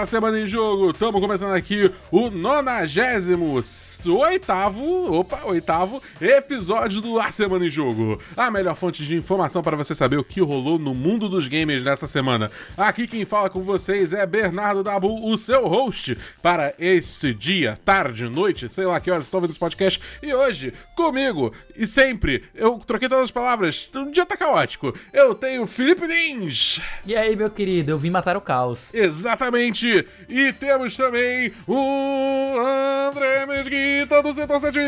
da Semana em Jogo, estamos começando aqui o 98 oitavo, opa, oitavo episódio do A Semana em Jogo. A melhor fonte de informação para você saber o que rolou no mundo dos games nessa semana. Aqui quem fala com vocês é Bernardo Dabu, o seu host para este dia, tarde, noite, sei lá que horas estão vendo esse podcast. E hoje, comigo, e sempre, eu troquei todas as palavras, o dia tá caótico. Eu tenho Felipe Lins. E aí, meu querido, eu vim matar o caos. Exatamente! E temos também o André Mesquita do Setor 7.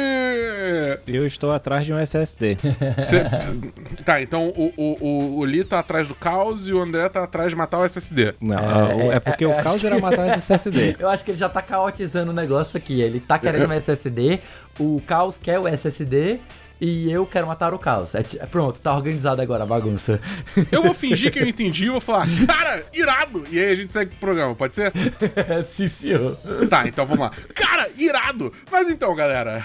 Eu estou atrás de um SSD. Cê... Tá, então o, o, o, o Lee tá atrás do caos e o André tá atrás de matar o SSD. Não, é, é, é porque é, o caos era matar o SSD. Eu acho que ele já tá caotizando o negócio aqui. Ele tá querendo um SSD, o caos quer o SSD e eu quero matar o caos. É, pronto, tá organizado agora a bagunça. Eu vou fingir que eu entendi e vou falar, cara, irado! E aí a gente segue pro programa, pode ser? Sim, senhor. Tá, então vamos lá. Cara, irado! Mas então, galera.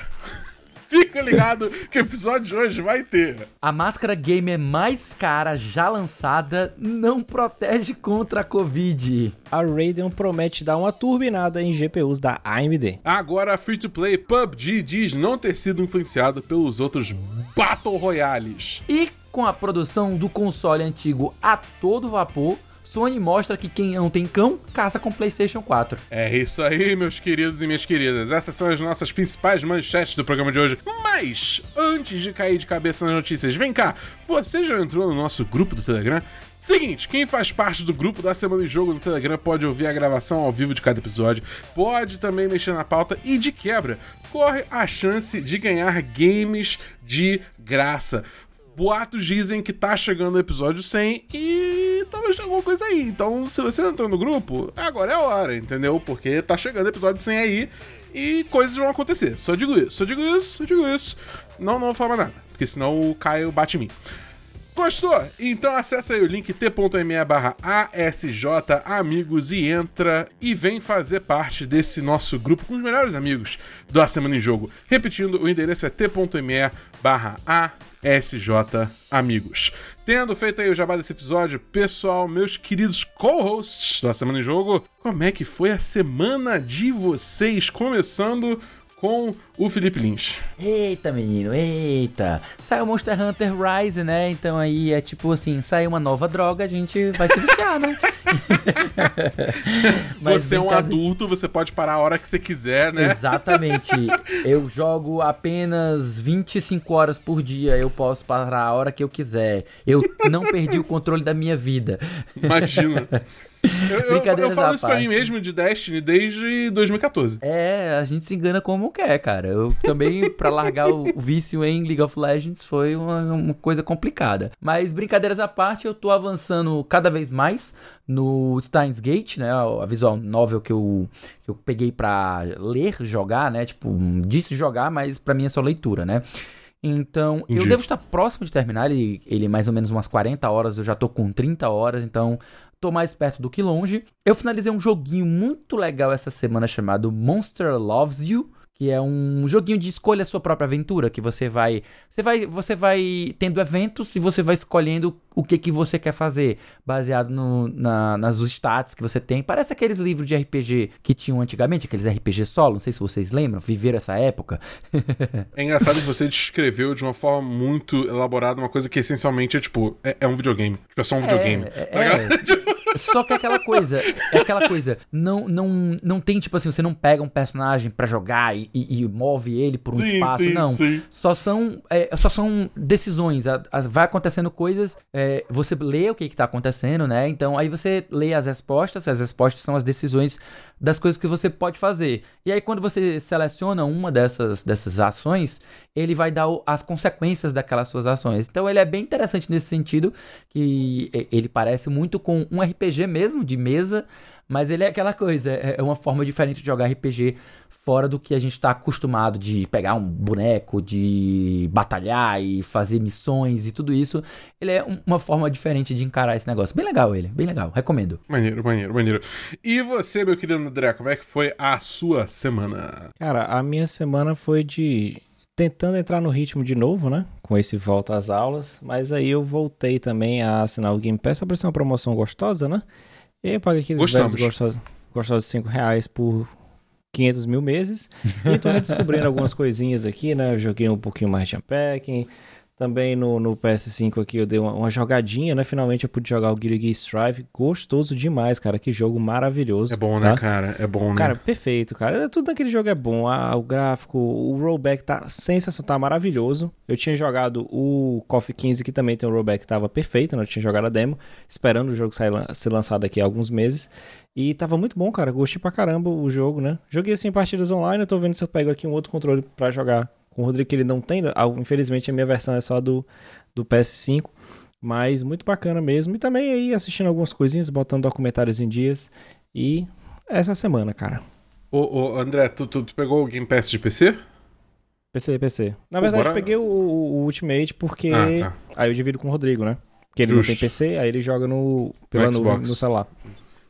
Fica ligado que o episódio de hoje vai ter. A máscara gamer mais cara já lançada não protege contra a Covid. A Radeon promete dar uma turbinada em GPUs da AMD. Agora a Free to Play PUBG diz não ter sido influenciado pelos outros Battle Royales. E com a produção do console antigo a todo vapor, Sony mostra que quem não tem cão caça com PlayStation 4. É isso aí, meus queridos e minhas queridas. Essas são as nossas principais manchetes do programa de hoje. Mas, antes de cair de cabeça nas notícias, vem cá, você já entrou no nosso grupo do Telegram? Seguinte, quem faz parte do grupo da Semana de Jogo no Telegram pode ouvir a gravação ao vivo de cada episódio, pode também mexer na pauta e, de quebra, corre a chance de ganhar games de graça boatos dizem que tá chegando o episódio 100 e talvez tenha alguma coisa aí. Então, se você entrou no grupo, agora é a hora, entendeu? Porque tá chegando episódio 100 aí e coisas vão acontecer. Só digo isso, só digo isso, só digo isso. Não, não vou falar nada, porque senão o Caio bate em mim. Gostou? Então acessa aí o link t.me barra ASJ Amigos e entra e vem fazer parte desse nosso grupo com os melhores amigos do A Semana em Jogo. Repetindo, o endereço é t.me barra SJ Amigos. Tendo feito aí o jabá desse episódio, pessoal, meus queridos co-hosts da Semana em Jogo, como é que foi a semana de vocês? Começando com o Felipe Lins. Eita, menino, eita. Saiu Monster Hunter Rise, né? Então aí é tipo assim, sai uma nova droga, a gente vai se viciar, né? você é um adulto, você pode parar a hora que você quiser, né? Exatamente. Eu jogo apenas 25 horas por dia, eu posso parar a hora que eu quiser. Eu não perdi o controle da minha vida. Imagina. Eu, eu, eu falo isso pra mim mesmo de Destiny desde 2014. É, a gente se engana como quer, cara. Eu também, pra largar o vício em League of Legends, foi uma, uma coisa complicada. Mas brincadeiras à parte, eu tô avançando cada vez mais no Steins Gate, né? A visual novel que eu, que eu peguei pra ler, jogar, né? Tipo, disse jogar, mas pra mim é só leitura, né? Então, Entendi. eu devo estar próximo de terminar ele, ele mais ou menos umas 40 horas, eu já tô com 30 horas, então tô mais perto do que longe. Eu finalizei um joguinho muito legal essa semana chamado Monster Loves You que é um joguinho de escolha a sua própria aventura, que você vai, você vai, você vai tendo eventos e você vai escolhendo o que que você quer fazer, baseado no, na, nas stats que você tem. Parece aqueles livros de RPG que tinham antigamente, aqueles RPG solo, não sei se vocês lembram, viveram essa época. é engraçado que você descreveu de uma forma muito elaborada uma coisa que essencialmente é tipo, é, é um videogame, tipo, é só um videogame. É, tá é, tipo, só que é aquela coisa, é aquela coisa, não, não, não tem, tipo assim, você não pega um personagem para jogar e, e, e, move ele por um sim, espaço, sim, não. Sim. Só são, é, só são decisões, a, a, vai acontecendo coisas, é, você lê o que que tá acontecendo, né? Então aí você lê as respostas, as respostas são as decisões das coisas que você pode fazer. E aí quando você seleciona uma dessas, dessas ações, ele vai dar as consequências daquelas suas ações. Então ele é bem interessante nesse sentido, que ele parece muito com um RPG mesmo, de mesa, mas ele é aquela coisa, é, é uma forma diferente de jogar RPG fora do que a gente está acostumado de pegar um boneco, de batalhar e fazer missões e tudo isso. Ele é uma forma diferente de encarar esse negócio. Bem legal ele, bem legal, recomendo. Maneiro, maneiro, maneiro. E você, meu querido André, como é que foi a sua semana? Cara, a minha semana foi de tentando entrar no ritmo de novo, né? Com esse volta às aulas. Mas aí eu voltei também a assinar o Game Pass. Apareceu uma promoção gostosa, né? E eu paguei aqueles Gostamos. gostosos. custou 5 reais por 500 mil meses. E tô redescobrindo algumas coisinhas aqui, né? Eu joguei um pouquinho mais de Unpacking. Também no, no PS5 aqui eu dei uma, uma, jogadinha, né? Finalmente eu pude jogar o Guilty Gear Strive. Gostoso demais, cara. Que jogo maravilhoso. É bom, tá? né, cara? É bom, né? Cara, perfeito, cara. Tudo naquele jogo é bom. Ah, o gráfico, o rollback tá sensacional, tá maravilhoso. Eu tinha jogado o Coffee 15, que também tem um rollback que tava perfeito, né? Eu tinha jogado a demo, esperando o jogo sair, ser lançado aqui há alguns meses. E tava muito bom, cara. Gostei pra caramba o jogo, né? Joguei assim partidas online. Eu tô vendo se eu pego aqui um outro controle para jogar com o Rodrigo, que ele não tem. Ah, infelizmente a minha versão é só do, do PS5. Mas muito bacana mesmo. E também aí assistindo algumas coisinhas, botando documentários em dias. E essa semana, cara. Ô, ô André, tu, tu, tu, pegou o Game Pass de PC? PC, PC. Na verdade, bora... eu peguei o, o, Ultimate porque. Ah, tá. Aí eu divido com o Rodrigo, né? Porque ele Justo. não tem PC, aí ele joga no, pela no, no celular.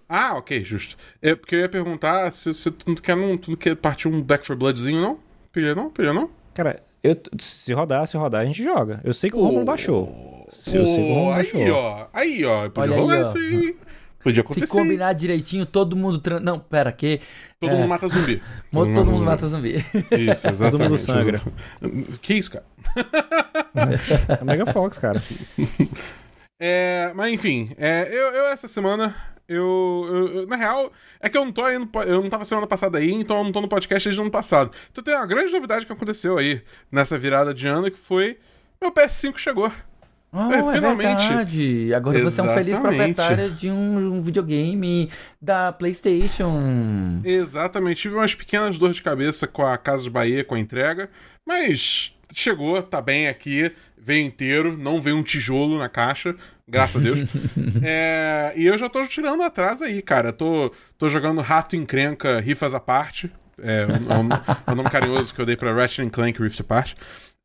Ah, ok, justo. É, porque eu ia perguntar se, se tu, não quer, não, tu não quer partir um Back for Bloodzinho, não? Pilha não? Pilha não? Cara, eu, se rodar, se rodar, a gente joga. Eu sei que o Romulo baixou. Se eu sei que o Romulo baixou. Aí, ó. Aí, ó. Podia Olha rolar aí, isso aí. Podia acontecer. Se combinar direitinho, todo mundo. Tra... Não, pera, que. Todo é... mundo mata zumbi. todo, todo mundo, mundo mata zumbi. Isso, exatamente. todo mundo sangra. Que isso, cara? é Mega Fox, cara. É, mas enfim, é, eu, eu essa semana eu, eu, eu, na real, é que eu não tô indo. Eu não tava semana passada aí, então eu não tô no podcast desde o ano passado. Então tem uma grande novidade que aconteceu aí nessa virada de ano que foi. Meu PS5 chegou. Oh, é, finalmente. Verdade. Agora Exatamente. você é um feliz proprietário de um, um, videogame da PlayStation. Exatamente. Tive umas pequenas dores de cabeça com a Casa de Bahia, com a entrega, mas chegou, tá bem aqui, veio inteiro, não veio um tijolo na caixa, graças a Deus. é, e eu já tô tirando atrás aí, cara. Tô, tô jogando Rato Encrenca Rifas à parte. É, o, o, o nome carinhoso que eu dei pra Ratchet Clank Rift Apart.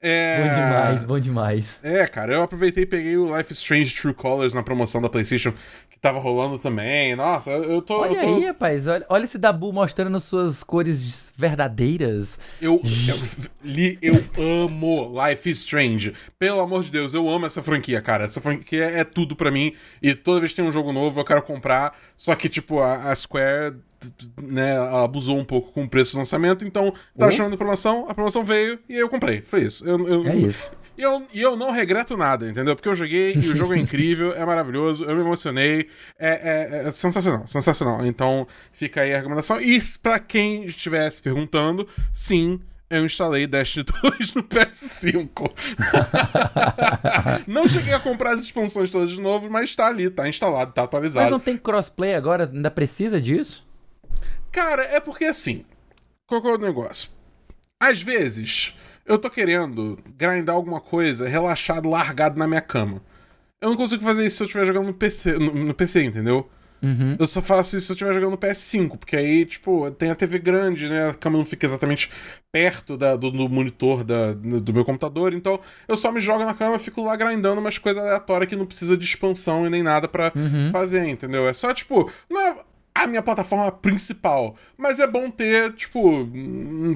É... Bom demais, bom demais. É, cara, eu aproveitei e peguei o Life Strange True Colors na promoção da PlayStation, que tava rolando também. Nossa, eu tô. Olha eu tô... aí, rapaz, olha, olha esse Dabu mostrando suas cores verdadeiras. Eu, eu, li, eu amo Life Strange. Pelo amor de Deus, eu amo essa franquia, cara. Essa franquia é tudo para mim. E toda vez que tem um jogo novo, eu quero comprar. Só que, tipo, a, a Square né, abusou um pouco com o preço do lançamento, então tava oh. chamando promoção, a promoção veio e eu comprei. Foi isso. Eu, eu, é isso. E eu, e eu não regreto nada, entendeu? Porque eu joguei e o jogo é incrível, é maravilhoso, eu me emocionei, é, é, é, sensacional, sensacional. Então fica aí a recomendação. E pra quem estivesse perguntando, sim, eu instalei Destiny 2 no PS5. não cheguei a comprar as expansões todas de novo, mas tá ali, tá instalado, tá atualizado. Mas não tem crossplay agora? Ainda precisa disso? Cara, é porque assim. Qual é o negócio? Às vezes, eu tô querendo grindar alguma coisa relaxado, largado na minha cama. Eu não consigo fazer isso se eu estiver jogando no PC, no, no PC entendeu? Uhum. Eu só faço isso se eu estiver jogando no PS5, porque aí, tipo, tem a TV grande, né? A cama não fica exatamente perto da, do, do, monitor da, do meu computador, então eu só me jogo na cama e fico lá grindando umas coisas aleatórias que não precisa de expansão e nem nada para uhum. fazer, entendeu? É só, tipo, não é a minha plataforma principal. Mas é bom ter, tipo,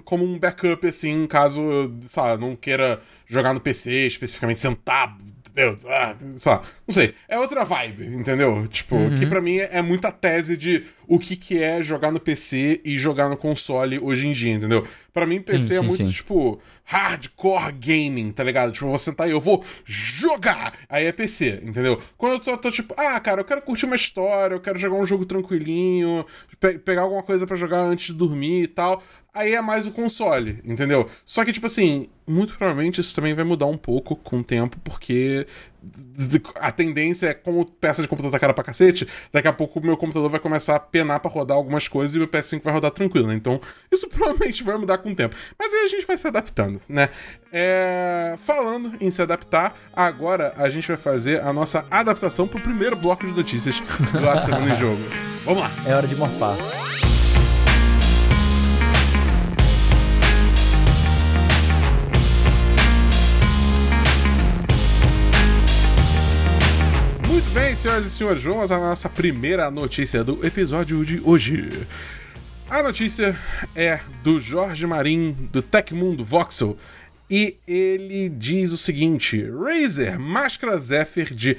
como um backup, assim, caso, sei lá, não queira jogar no PC, especificamente sentar Deus, ah, só, não sei. É outra vibe, entendeu? Tipo, uhum. que para mim é, muita tese de o que, que é jogar no PC e jogar no console hoje em dia, entendeu? Para mim, PC sim, é sim, muito, sim. tipo, hardcore gaming, tá ligado? Tipo, você tá aí, eu vou jogar! Aí é PC, entendeu? Quando eu só tô, tipo, ah, cara, eu quero curtir uma história, eu quero jogar um jogo tranquilinho, pe pegar alguma coisa para jogar antes de dormir e tal aí é mais o console, entendeu? Só que, tipo assim, muito provavelmente isso também vai mudar um pouco com o tempo, porque a tendência é, como peça de computador tá cara pra cacete, daqui a pouco o meu computador vai começar a penar pra rodar algumas coisas e o PS5 vai rodar tranquilo, né? Então, isso provavelmente vai mudar com o tempo. Mas aí a gente vai se adaptando, né? É... Falando em se adaptar, agora a gente vai fazer a nossa adaptação pro primeiro bloco de notícias do Semana em Jogo. Vamos lá! É hora de morfar. Bem, senhoras e senhores, vamos à nossa primeira notícia do episódio de hoje. A notícia é do Jorge Marim, do Tecmundo Voxel, e ele diz o seguinte: Razer Máscara Zephyr de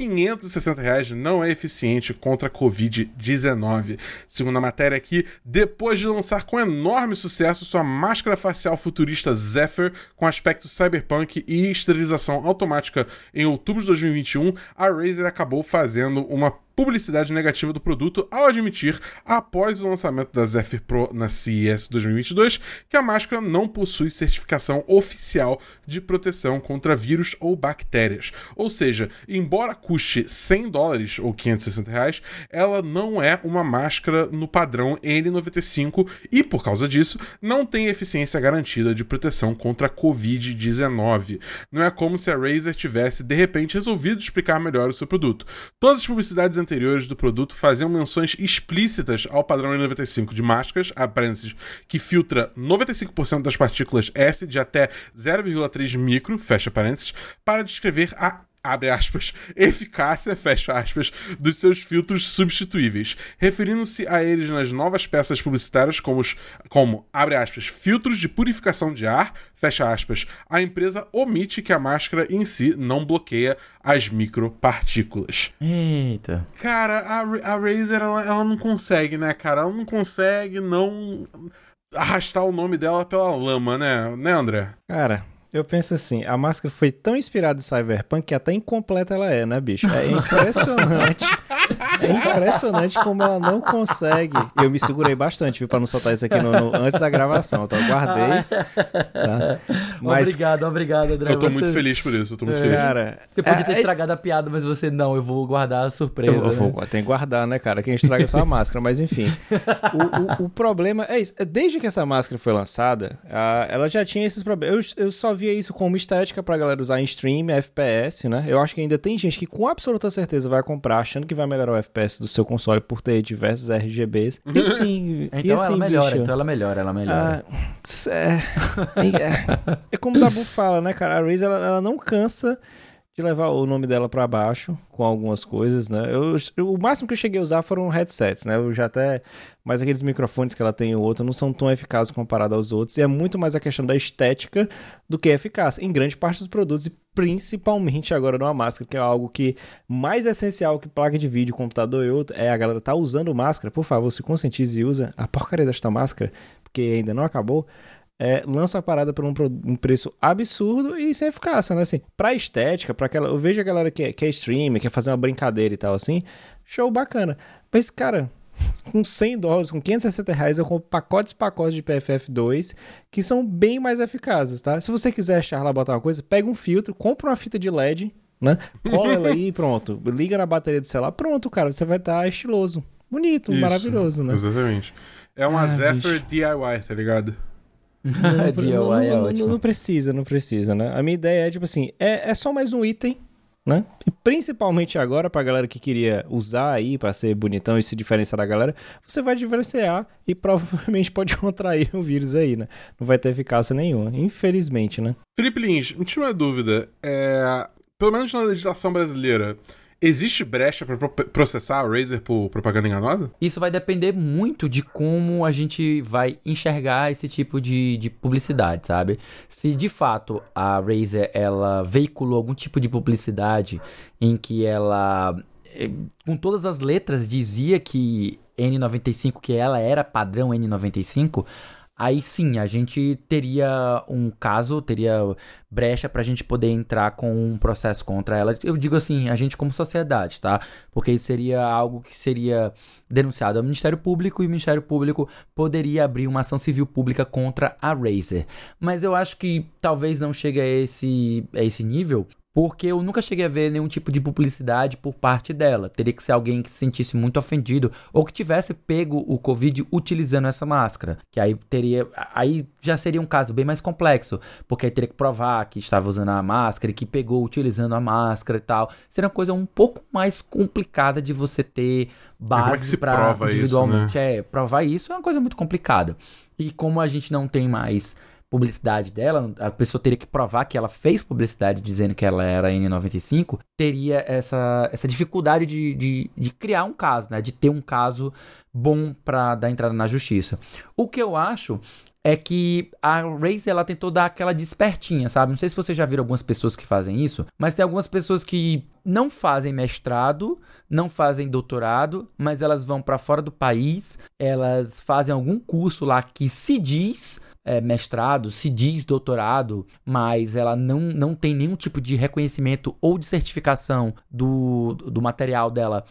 560 reais não é eficiente contra a Covid-19. Segundo a matéria aqui, depois de lançar com enorme sucesso sua máscara facial futurista Zephyr com aspecto cyberpunk e esterilização automática em outubro de 2021, a Razer acabou fazendo uma publicidade negativa do produto ao admitir, após o lançamento da Zephyr Pro na CES 2022, que a máscara não possui certificação oficial de proteção contra vírus ou bactérias. Ou seja, embora custe 100 dólares ou 560 reais, ela não é uma máscara no padrão N95 e, por causa disso, não tem eficiência garantida de proteção contra a Covid-19. Não é como se a Razer tivesse de repente resolvido explicar melhor o seu produto. Todas as publicidades anteriores do produto faziam menções explícitas ao padrão N95 de máscaras, a parênteses, que filtra 95% das partículas S de até 0,3 micro, fecha parênteses, para descrever a abre aspas, eficácia, fecha aspas, dos seus filtros substituíveis, referindo-se a eles nas novas peças publicitárias como, os, como, abre aspas, filtros de purificação de ar, fecha aspas, a empresa omite que a máscara em si não bloqueia as micropartículas. Eita. Cara, a, a Razer, ela, ela não consegue, né, cara? Ela não consegue não arrastar o nome dela pela lama, né, né, André? Cara, eu penso assim, a máscara foi tão inspirada em Cyberpunk que até incompleta ela é, né, bicho? É impressionante. é impressionante como ela não consegue. Eu me segurei bastante, viu, pra não soltar isso aqui no, no, antes da gravação. Então eu guardei. Tá? Mas... Obrigado, obrigado, André. Eu tô você... muito feliz por isso, eu tô muito é, feliz. Cara, você podia ter é, é- estragado a piada, mas você não, eu vou guardar a surpresa. Eu, eu vou, né? Tem que guardar, né, cara? Quem estraga é só a máscara, mas enfim. O, o, o, problema é isso. Desde que essa máscara foi lançada, a, ela já tinha esses problemas. Eu, eu só via isso como estética pra galera usar em stream, FPS, né? Eu acho que ainda tem gente que com absoluta certeza vai comprar achando que vai melhorar o FPS do seu console por ter diversos RGBs. E sim, então e assim, ela melhora, bicho, então ela melhora, ela melhora. Ah, é, é, é, como o Dabu fala, né, cara? A Razer, ela, ela não cansa de levar o nome dela para baixo com algumas coisas, né? Eu, o máximo que eu cheguei a usar foram headsets, né? Eu já até. Mas aqueles microfones que ela tem o outro não são tão eficazes comparado aos outros. E é muito mais a questão da estética do que eficácia em grande parte dos produtos e principalmente agora numa máscara, que é algo que mais essencial que placa de vídeo, computador e outro, é a galera tá usando máscara. Por favor, se conscientize e usa a porcaria desta máscara, porque ainda não acabou é, lança a parada por um, um, preço absurdo e sem eficácia, né? Assim, pra estética, pra aquela. Eu vejo a galera que é, que é streamer, quer fazer uma brincadeira e tal assim. Show bacana. Mas, cara, com 100 dólares, com 560 reais, eu compro pacotes e pacotes de PFF2 que são bem mais eficazes, tá? Se você quiser achar lá botar uma coisa, pega um filtro, compra uma fita de LED, né? Cola ela aí e pronto. Liga na bateria do celular, pronto, cara. Você vai estar tá estiloso. Bonito, Isso, maravilhoso, né? Exatamente. É uma ah, Zephyr bicho. DIY, tá ligado? Não, DIY não, é não, ótimo. Não precisa, não precisa, né? A minha ideia é, tipo assim, é, é só mais um item, né? E principalmente agora, pra galera que queria usar aí para ser bonitão e se diferenciar da galera, você vai diferenciar e provavelmente pode contrair o vírus aí, né? Não vai ter eficácia nenhuma, infelizmente, né? Felipe Lins, me tira uma dúvida. É... Pelo menos na legislação brasileira, Existe brecha para processar a Razer por propaganda enganosa? Isso vai depender muito de como a gente vai enxergar esse tipo de, de publicidade, sabe? Se de fato a Razer ela veiculou algum tipo de publicidade em que ela eh, com todas as letras dizia que N95 que ela era padrão N95, aí sim a gente teria um caso, teria brecha para a gente poder entrar com um processo contra ela. Eu digo assim, a gente como sociedade, tá? Porque seria algo que seria denunciado ao Ministério Público e o Ministério Público poderia abrir uma ação civil pública contra a Razer. Mas eu acho que talvez não chegue a esse, a esse nível, porque eu nunca cheguei a ver nenhum tipo de publicidade por parte dela. Teria que ser alguém que se sentisse muito ofendido ou que tivesse pego o Covid utilizando essa máscara. Que aí teria. Aí já seria um caso bem mais complexo. Porque aí teria que provar que estava usando a máscara e que pegou utilizando a máscara e tal. Seria uma coisa um pouco mais complicada de você ter base é para individualmente. Isso, né? É, provar isso é uma coisa muito complicada. E como a gente não tem mais publicidade dela, a pessoa teria que provar que ela fez publicidade dizendo que ela era N95, teria essa, essa dificuldade de, de, de criar um caso, né? De ter um caso bom para dar entrada na justiça. O que eu acho é que a Raze ela tentou dar aquela despertinha, sabe? Não sei se você já viram algumas pessoas que fazem isso, mas tem algumas pessoas que não fazem mestrado, não fazem doutorado, mas elas vão para fora do país, elas fazem algum curso lá que se diz é, mestrado, se diz doutorado, mas ela não, não tem nenhum tipo de reconhecimento ou de certificação do, do material dela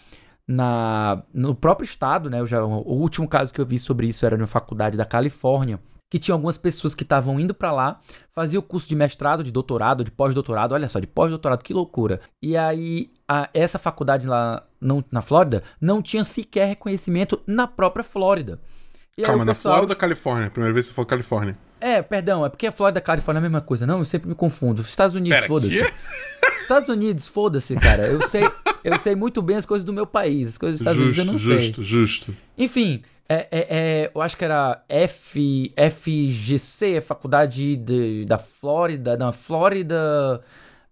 na, no próprio estado, né? Já, o último caso que eu vi sobre isso era na faculdade da Califórnia, que tinha algumas pessoas que estavam indo para lá, fazia o curso de mestrado, de doutorado, de pós-doutorado, olha só, de pós-doutorado, que loucura. E aí, a, essa faculdade lá não, na Flórida não tinha sequer reconhecimento na própria Flórida. E Calma, na pessoal... Flórida ou Califórnia? Primeira vez que você falou Califórnia. É, perdão, é porque a Flórida e a Califórnia é a mesma coisa. Não, eu sempre me confundo. Estados Unidos, foda-se. Estados Unidos, foda-se, cara. Eu sei, eu sei muito bem as coisas do meu país. As coisas dos Estados justo, Unidos eu não justo, sei. Justo, justo. Enfim, é, é, é, eu acho que era F, FGC, faculdade de, da Flórida, na Flórida.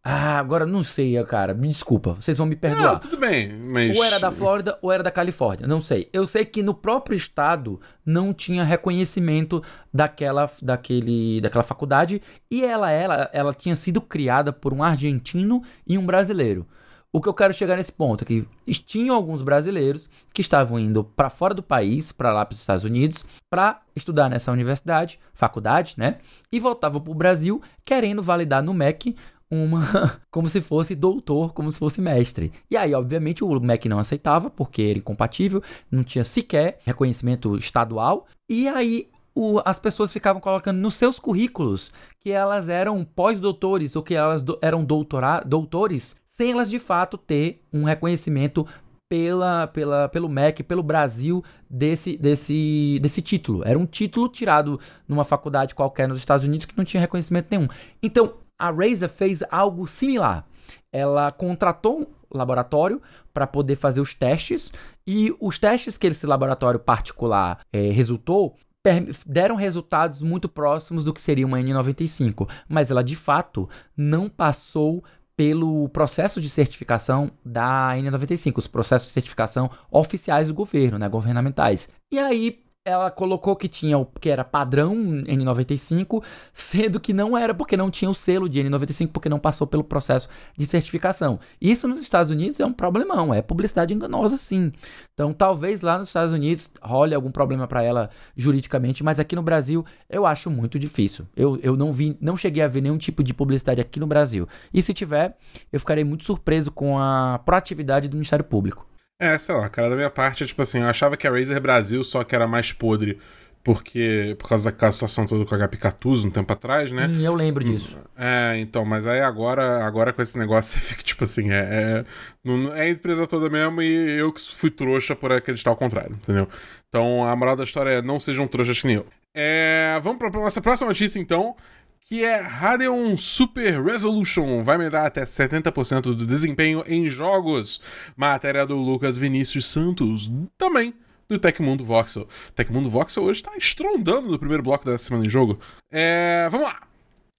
Ah, agora não sei, cara. Me desculpa, vocês vão me perdoar. Não, tudo bem, mas. Ou era da Flórida ou era da Califórnia, não sei. Eu sei que no próprio estado não tinha reconhecimento daquela, daquele, daquela faculdade e ela, ela, ela tinha sido criada por um argentino e um brasileiro. O que eu quero chegar nesse ponto é que tinham alguns brasileiros que estavam indo para fora do país, para lá para os Estados Unidos, para estudar nessa universidade, faculdade, né? E voltavam para o Brasil querendo validar no MEC uma como se fosse doutor, como se fosse mestre. E aí, obviamente, o MEC não aceitava porque era incompatível, não tinha sequer reconhecimento estadual. E aí o, as pessoas ficavam colocando nos seus currículos que elas eram pós-doutores ou que elas do, eram doutora, doutores sem elas de fato ter um reconhecimento pela, pela, pelo MEC, pelo Brasil, desse, desse, desse título. Era um título tirado numa faculdade qualquer nos Estados Unidos que não tinha reconhecimento nenhum. Então, a Razer fez algo similar. Ela contratou um laboratório para poder fazer os testes e os testes que esse laboratório particular é, resultou deram resultados muito próximos do que seria uma N95, mas ela de fato não passou pelo processo de certificação da N95, os processos de certificação oficiais do governo, né, governamentais. E aí ela colocou que tinha o que era padrão N95, sendo que não era porque não tinha o selo de N95 porque não passou pelo processo de certificação. Isso nos Estados Unidos é um problemão, é publicidade enganosa sim. Então, talvez lá nos Estados Unidos role algum problema para ela juridicamente, mas aqui no Brasil eu acho muito difícil. Eu, eu não vi, não cheguei a ver nenhum tipo de publicidade aqui no Brasil. E se tiver, eu ficarei muito surpreso com a proatividade do Ministério Público. É, sei lá, cara, da minha parte, tipo assim, eu achava que a Razer Brasil só que era mais podre porque por causa daquela situação toda com a HP Catuso um tempo atrás, né? Sim, eu lembro disso. É, então, mas aí agora, agora com esse negócio você fica tipo assim, é, é, é a empresa toda mesmo e eu que fui trouxa por acreditar ao contrário, entendeu? Então a moral da história é não sejam trouxas que nem eu. É, vamos para nossa próxima notícia então, que é Radeon Super Resolution vai melhorar até 70% do desempenho em jogos. Matéria do Lucas Vinícius Santos também do Tecmundo Voxel. Tecmundo Voxel hoje tá estrondando no primeiro bloco dessa semana em jogo. É, vamos lá!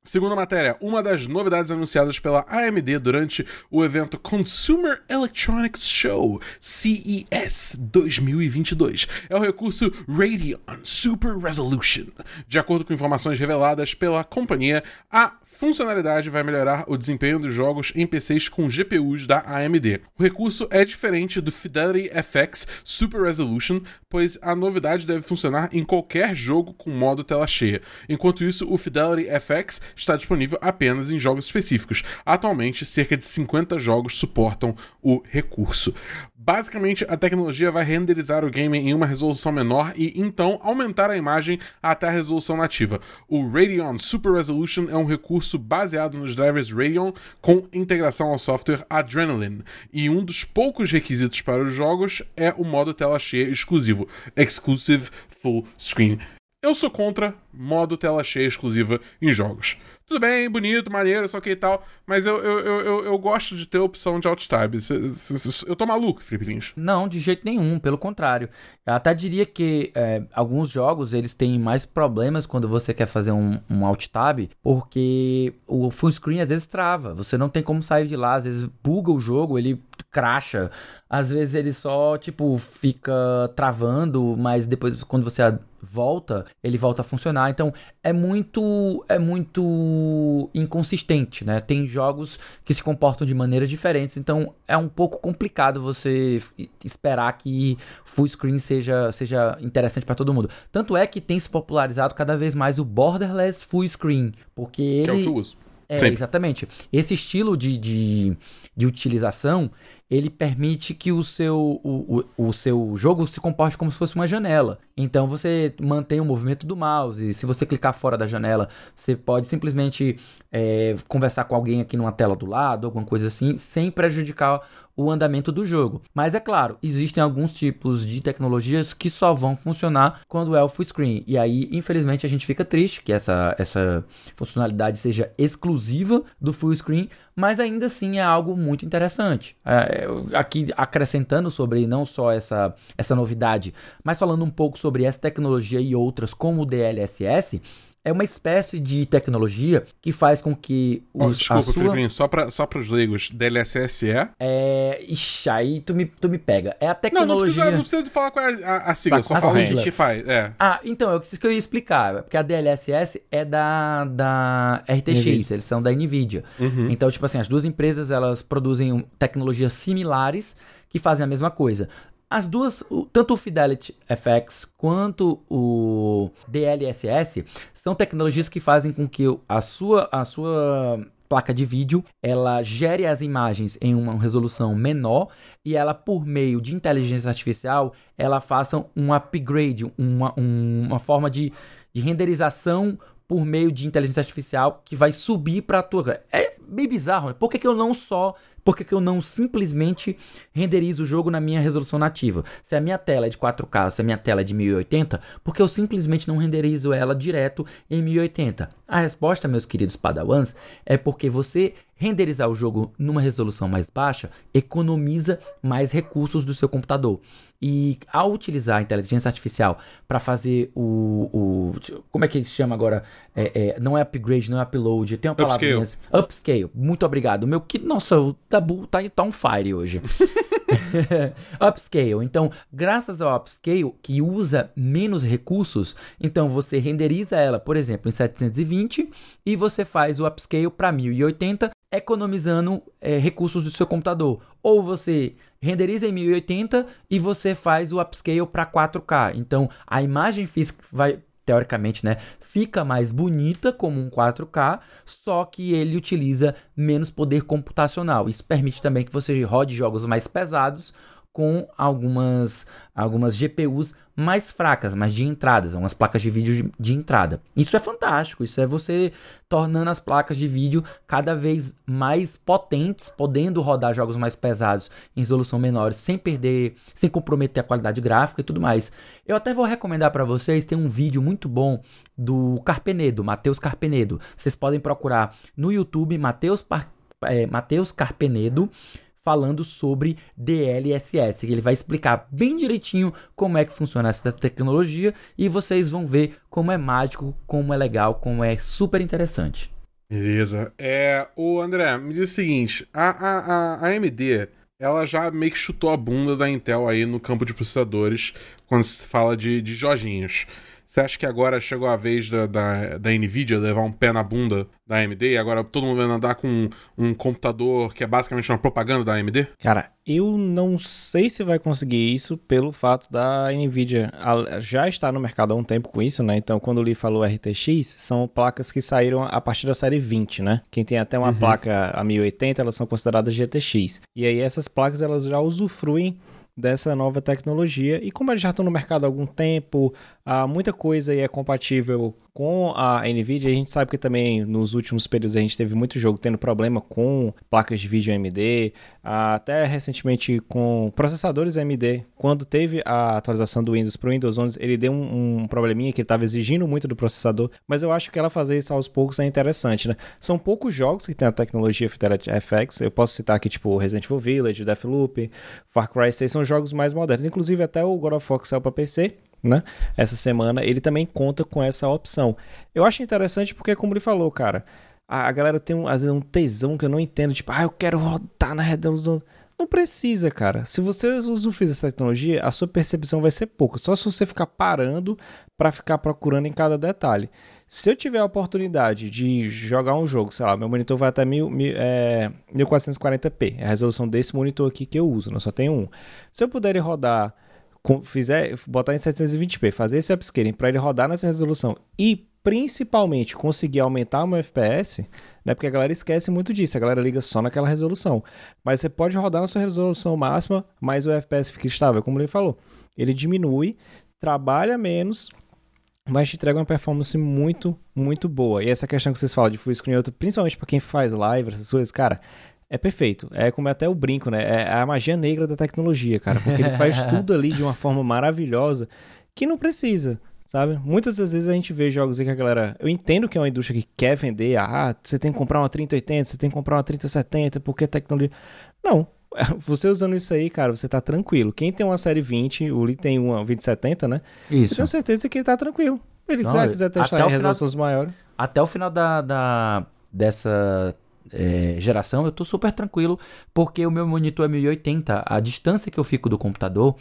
Segunda matéria, uma das novidades anunciadas pela AMD durante o evento Consumer Electronics Show CES 2022 é o recurso Radeon Super Resolution. De acordo com informações reveladas pela companhia, a funcionalidade vai melhorar o desempenho dos jogos em PCs com GPUs da AMD. O recurso é diferente do Fidelity FX Super Resolution, pois a novidade deve funcionar em qualquer jogo com modo tela cheia. Enquanto isso, o Fidelity FX está disponível apenas em jogos específicos. Atualmente, cerca de 50 jogos suportam o recurso. Basicamente, a tecnologia vai renderizar o game em uma resolução menor e então aumentar a imagem até a resolução nativa. O Radeon Super Resolution é um recurso baseado nos drivers Radeon com integração ao software Adrenaline, e um dos poucos requisitos para os jogos é o modo tela cheia exclusivo, Exclusive Full Screen. Eu sou contra modo tela cheia exclusiva em jogos. tudo bem, bonito, maneiro, só que e tal, mas eu, eu, eu, eu, gosto de ter a opção de alt-tab. Eu tô maluco, Felipe Lins. Não, de jeito nenhum, pelo contrário. Eu até diria que é, alguns jogos eles têm mais problemas quando você quer fazer um, um alt-tab, porque o full screen às vezes trava, você não tem como sair de lá, às vezes buga o jogo, ele cracha, às vezes ele só, tipo, fica travando, mas depois quando você volta, ele volta a funcionar. Então é muito é muito inconsistente, né? Tem jogos que se comportam de maneiras diferentes, então é um pouco complicado você esperar que full screen seja seja interessante para todo mundo. Tanto é que tem se popularizado cada vez mais o borderless full screen, porque ele que é o que eu uso. É, exatamente. Esse estilo de, de, de utilização, ele permite que o seu, o, o, o, seu jogo se comporte como se fosse uma janela. Então você mantém o movimento do mouse. Se você clicar fora da janela, você pode simplesmente é, conversar com alguém aqui numa tela do lado, alguma coisa assim, sem prejudicar o andamento do jogo. Mas é claro, existem alguns tipos de tecnologias que só vão funcionar quando é o full screen. E aí, infelizmente, a gente fica triste que essa, essa funcionalidade seja exclusiva do full screen, mas ainda assim é algo muito interessante. É, aqui acrescentando sobre não só essa, essa novidade, mas falando um pouco sobre essa tecnologia e outras como o DLSS, é uma espécie de tecnologia que faz com que os. Oh, desculpa, sua... Felipe, só para só os leigos, DLSS é? É. Ixi, aí tu me, tu me pega. É a tecnologia. Não, não precisa, não precisa falar qual é a, a sigla, tá, só fala o que faz. É. Ah, então, é isso que eu ia explicar. Porque a DLSS é da, da RTX, NVIDIA. eles são da Nvidia. Uhum. Então, tipo assim, as duas empresas elas produzem tecnologias similares que fazem a mesma coisa. As duas, tanto o Fidelity FX quanto o DLSS, são tecnologias que fazem com que a sua, a sua placa de vídeo, ela gere as imagens em uma resolução menor e ela, por meio de inteligência artificial, ela faça um upgrade, uma, uma forma de, de renderização por meio de inteligência artificial que vai subir para a tua. É bem bizarro, né? Por que, que eu não só por que, que eu não simplesmente renderizo o jogo na minha resolução nativa? Se a minha tela é de 4K, se a minha tela é de 1080, porque eu simplesmente não renderizo ela direto em 1080? A resposta, meus queridos padawans, é porque você renderizar o jogo numa resolução mais baixa economiza mais recursos do seu computador. E ao utilizar a inteligência artificial para fazer o, o, Como é que ele se chama agora? É, é, não é upgrade, não é upload. Tem uma palavra. Upscale. Upscale. Muito obrigado. Meu que. Nossa, o Tabu tá, tá on fire hoje. upscale. Então, graças ao upscale, que usa menos recursos, então você renderiza ela, por exemplo, em 720 e você faz o upscale para 1080, economizando é, recursos do seu computador. Ou você renderiza em 1080 e você faz o upscale para 4K. Então, a imagem física vai teoricamente, né, fica mais bonita como um 4K, só que ele utiliza menos poder computacional. Isso permite também que você rode jogos mais pesados com algumas, algumas GPUs mais fracas, mas de entradas, umas placas de vídeo de, de, entrada. Isso é fantástico, isso é você tornando as placas de vídeo cada vez mais potentes, podendo rodar jogos mais pesados em resolução menor, sem perder, sem comprometer a qualidade gráfica e tudo mais. Eu até vou recomendar para vocês, tem um vídeo muito bom do Carpenedo, Matheus Carpenedo. Vocês podem procurar no YouTube Matheus é, Carpenedo falando sobre DLSS. Ele vai explicar bem direitinho como é que funciona essa tecnologia e vocês vão ver como é mágico, como é legal, como é super interessante. Beleza. É, o André, me diz o seguinte: a, a, a, AMD ela já meio que chutou a bunda da Intel aí no campo de processadores quando se fala de, de Jorginhos. Você acha que agora chegou a vez da, da, da Nvidia levar um pé na bunda da AMD e agora todo mundo vai andar com um, um, computador que é basicamente uma propaganda da AMD? Cara, eu não sei se vai conseguir isso pelo fato da Nvidia já estar no mercado há um tempo com isso, né? Então, quando o Lee falou RTX, são placas que saíram a partir da série 20, né? Quem tem até uma uhum. placa a 1080, elas são consideradas GTX. E aí essas placas elas já usufruem dessa nova tecnologia. E como eles já estão no mercado há algum tempo, há muita coisa é compatível com a Nvidia. A gente sabe que também nos últimos períodos a gente teve muito jogo tendo problema com placas de vídeo AMD, até recentemente com processadores AMD. Quando teve a atualização do Windows para o Windows 11, ele deu um, um probleminha que estava exigindo muito do processador, mas eu acho que ela fazer isso aos poucos é interessante, né? São poucos jogos que tem a tecnologia FX. Eu posso citar aqui tipo Resident Evil Village, Deathloop, Far Cry 6 são jogos mais modernos, inclusive até o God of War saiu para PC né? Essa semana ele também conta com essa opção. Eu acho interessante porque, como ele falou, cara, a, a galera tem um, às vezes um tesão que eu não entendo, tipo, ah, eu quero rodar na resolução. Não precisa, cara. Se você usufruir essa tecnologia, a sua percepção vai ser pouca. Só se você ficar parando para ficar procurando em cada detalhe. Se eu tiver a oportunidade de jogar um jogo, sei lá, meu monitor vai até mil, mil, é, 1440p, é a resolução desse monitor aqui que eu uso, não só tenho um. Se eu puder rodar fizer, botar em 720p, fazer esse upscaling para ele rodar nessa resolução e principalmente conseguir aumentar o meu FPS, né? Porque a galera esquece muito disso, a galera liga só naquela resolução. Mas você pode rodar na sua resolução máxima, mas o FPS fica estável, como ele falou. Ele diminui, trabalha menos, mas te entrega uma performance muito, muito boa. E essa questão que vocês falam de full screen, principalmente para quem faz live, essas coisas, cara, é perfeito. É como até o brinco, né? É a magia negra da tecnologia, cara. Porque ele faz tudo ali de uma forma maravilhosa que não precisa, sabe? Muitas das vezes a gente vê jogos aí que a galera. Eu entendo que é uma indústria que quer vender. Ah, você tem que comprar uma 3080, você tem que comprar uma 3070, porque tecnologia. Não. Você usando isso aí, cara, você tá tranquilo. Quem tem uma série 20, o Lee tem uma 2070, né? Isso. Eu tenho certeza que ele tá tranquilo. Ele não, quiser, quiser testar em resoluções final, maiores. Até o final da, da, dessa é, geração, eu tô super tranquilo, porque o meu monitor é 1080, a distância que eu fico do computador,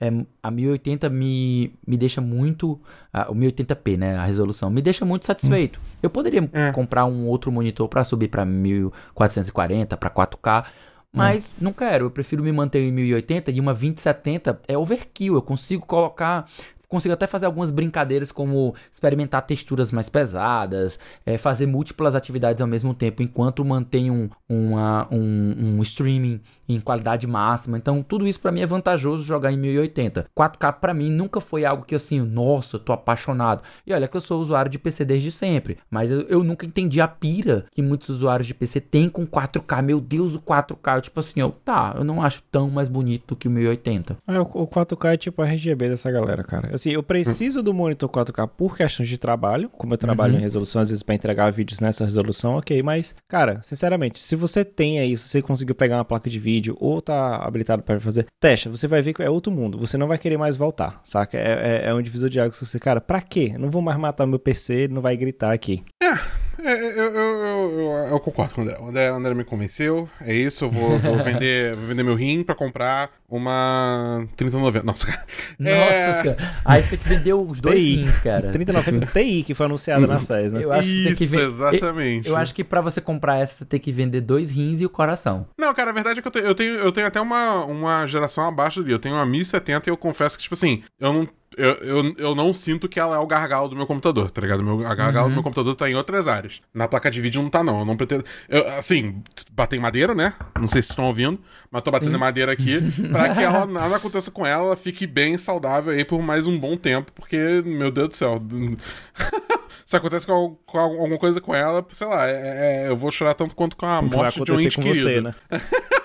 é, a 1080 me, me deixa muito. A, o 1080p, né? A resolução, me deixa muito satisfeito. Hum. Eu poderia é. comprar um outro monitor para subir para 1440, para 4K. Mas hum. não quero, eu prefiro me manter em 1080 e uma 2070 é overkill. Eu consigo colocar consigo até fazer algumas brincadeiras como experimentar texturas mais pesadas, é, fazer múltiplas atividades ao mesmo tempo enquanto mantenho um, uma, um, um streaming em qualidade máxima. Então tudo isso para mim é vantajoso jogar em 1080. 4K para mim nunca foi algo que assim, nossa, tô apaixonado. E olha que eu sou usuário de PC desde sempre, mas eu, eu nunca entendi a pira que muitos usuários de PC têm com 4K. Meu Deus, o 4K, eu, tipo assim, eu, tá, eu não acho tão mais bonito que o 1080. É, o 4K é tipo RGB dessa galera, cara assim, eu preciso do monitor 4K por questões de trabalho, como eu trabalho uhum. em resolução, às vezes para entregar vídeos nessa resolução, ok, mas, cara, sinceramente, se você tem aí, se você conseguiu pegar uma placa de vídeo ou tá habilitado para fazer, testa, você vai ver que é outro mundo, você não vai querer mais voltar, saca? É, é, é um divisor de águas, você, cara, pra quê? não vou mais matar meu PC, ele não vai gritar aqui. É. É, eu, eu, eu, eu, concordo com o André. O André, André me convenceu. É isso, eu vou, vou vender, vou vender meu rim pra comprar uma 3090. Nossa, cara. Nossa é... senhora. Aí tem que vender os dois TI. rins, cara. 3090 TI, que foi anunciada na SES, né? Eu acho isso, que tem que vender... exatamente. Eu, acho que pra você comprar essa, você tem que vender dois rins e o coração. Não, cara, a verdade é que eu tenho, eu tenho, eu tenho até uma, uma geração abaixo ali. Eu tenho uma 1070 e eu confesso que, tipo assim, eu não eu, eu, eu não sinto que ela é o gargalo do meu computador, tá ligado? Meu, a gargalo uhum. do meu computador tá em outras áreas. Na placa de vídeo não tá, não. Eu não pretendo. Eu, assim, bater em madeira, né? Não sei se estão ouvindo, mas tô batendo em madeira aqui pra que ela, nada aconteça com ela, ela fique bem saudável aí por mais um bom tempo, porque, meu Deus do céu. se acontece com, com, alguma coisa com ela, sei lá, é, é, eu vou chorar tanto quanto com a morte de um ente querido. Você, né?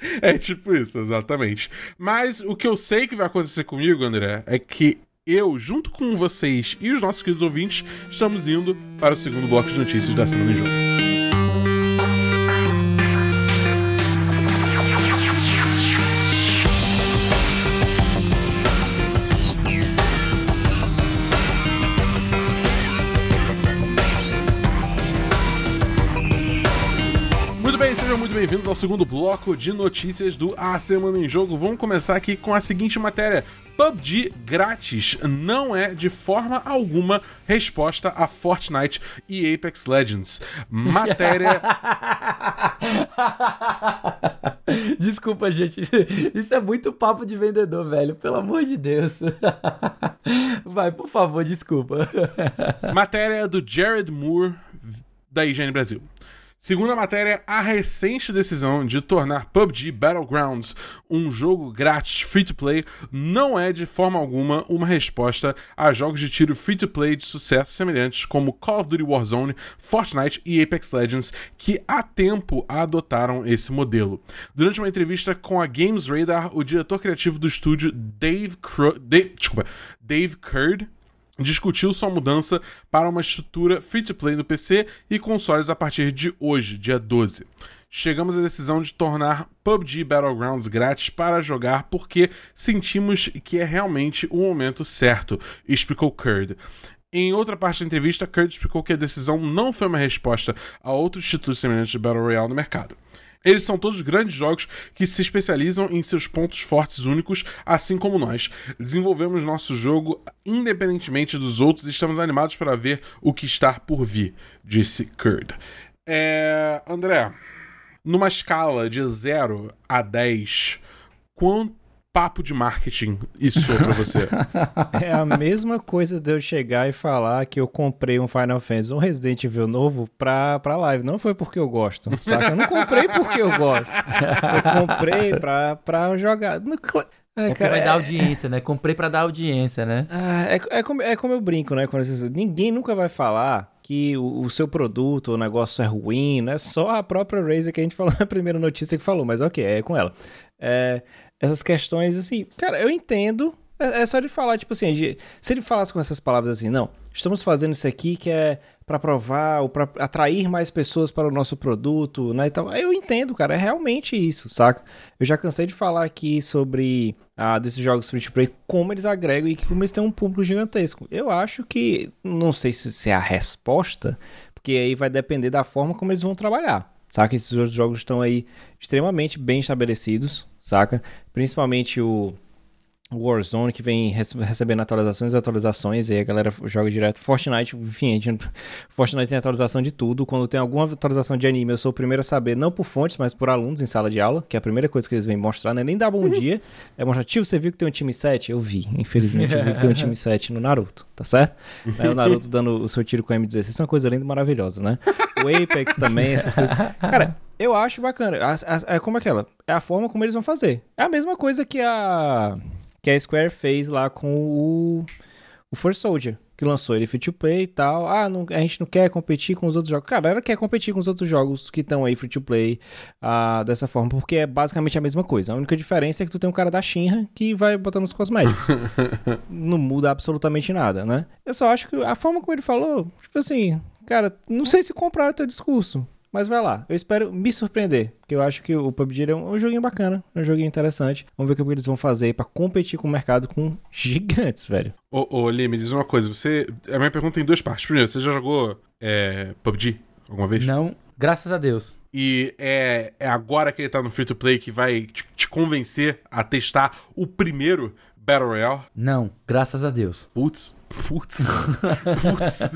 É tipo isso, exatamente. Mas o que eu sei que vai acontecer comigo, André, é que eu, junto com vocês e os nossos queridos ouvintes, estamos indo para o segundo bloco de notícias da Semana em Jogo. Bem-vindos ao segundo bloco de notícias do A Semana em Jogo. Vamos começar aqui com a seguinte matéria. PUBG grátis não é de forma alguma resposta a Fortnite e Apex Legends. Matéria. Desculpa, gente. Isso é muito papo de vendedor, velho. Pelo amor de Deus. Vai, por favor, desculpa. Matéria do Jared Moore da IGN Brasil. Segundo a matéria, a recente decisão de tornar PUBG Battlegrounds um jogo grátis free-to-play não é de forma alguma uma resposta a jogos de tiro free-to-play de sucesso semelhantes como Call of Duty Warzone, Fortnite e Apex Legends, que há tempo adotaram esse modelo. Durante uma entrevista com a Games Radar, o diretor criativo do estúdio Dave, Dave, desculpa, Dave Curd discutiu sua mudança para uma estrutura free-to-play no PC e consoles a partir de hoje, dia 12. Chegamos à decisão de tornar PUBG Battlegrounds grátis para jogar porque sentimos que é realmente o momento certo, explicou Kurd. Em outra parte da entrevista, Kurd explicou que a decisão não foi uma resposta a outros títulos semelhantes de Battle Royale no mercado. Eles são todos grandes jogos que se especializam em seus pontos fortes únicos, assim como nós. Desenvolvemos nosso jogo independentemente dos outros e estamos animados para ver o que está por vir, disse Kurd. É... André, numa escala de 0 a 10, quanto papo de marketing isso pra você? é a mesma coisa de eu chegar e falar que eu comprei um Final Fantasy, um Resident Evil novo pra, pra live. Não foi porque eu gosto, saca? Eu não comprei porque eu gosto. Eu comprei pra, pra jogar. É, cara, vai dar é- audiência, né? Comprei pra dar audiência, né? Ah, é, é, como, é como eu brinco, né? Quando vocês, ninguém nunca vai falar que o, o, seu produto, o negócio é ruim, não é só a própria Razer que a gente falou na primeira notícia que falou, mas ok, é com ela. É, essas questões, assim, cara, eu entendo. É, é só de falar, tipo assim, de, se ele falasse com essas palavras assim, não, estamos fazendo isso aqui que é para provar ou para atrair mais pessoas para o nosso produto, né? Então, eu entendo, cara, é realmente isso, saca? Eu já cansei de falar aqui sobre ah, desses jogos free to play, como eles agregam e como eles têm um público gigantesco. Eu acho que, não sei se é a resposta, porque aí vai depender da forma como eles vão trabalhar. Saca? Esses outros jogos estão aí extremamente bem estabelecidos, saca? Principalmente o Warzone, que vem recebendo atualizações e atualizações, e aí a galera joga direto. Fortnite, enfim, gente, Fortnite tem atualização de tudo. Quando tem alguma atualização de anime, eu sou o primeiro a saber, não por fontes, mas por alunos em sala de aula, que é a primeira coisa que eles vêm mostrar, não é nem dar bom dia, é mostrar, tio, você viu que tem um time 7? Eu vi, infelizmente, eu vi que tem um time 7 no Naruto, tá certo? Aí o Naruto dando o seu tiro com M16, isso é uma coisa linda e maravilhosa, né? O Apex também, essas coisas. Cara, eu acho bacana. É como aquela, é a forma como eles vão fazer. É a mesma coisa que a que a Square fez lá com o, o First Soldier, que lançou ele free to play e tal. Ah, não, a gente não quer competir com os outros jogos. Cara, ela quer competir com os outros jogos que estão aí free to play ah, dessa forma, porque é basicamente a mesma coisa. A única diferença é que tu tem um cara da Shinra que vai botando os cosméticos. não muda absolutamente nada, né? Eu só acho que a forma como ele falou, tipo assim, cara, não sei se compraram teu discurso. Mas vai lá, eu espero me surpreender, porque eu acho que o PUBG é um, um joguinho bacana, um joguinho interessante. Vamos ver o que eles vão fazer para competir com o mercado com gigantes, velho. Ô, ô Lee, me diz uma coisa, você... A minha pergunta tem duas partes. Primeiro, você já jogou é, PUBG alguma vez? Não, graças a Deus. E é, é agora que ele tá no free-to-play que vai te, te convencer a testar o primeiro Battle Royale? Não, graças a Deus. Putz. Putz. Putz.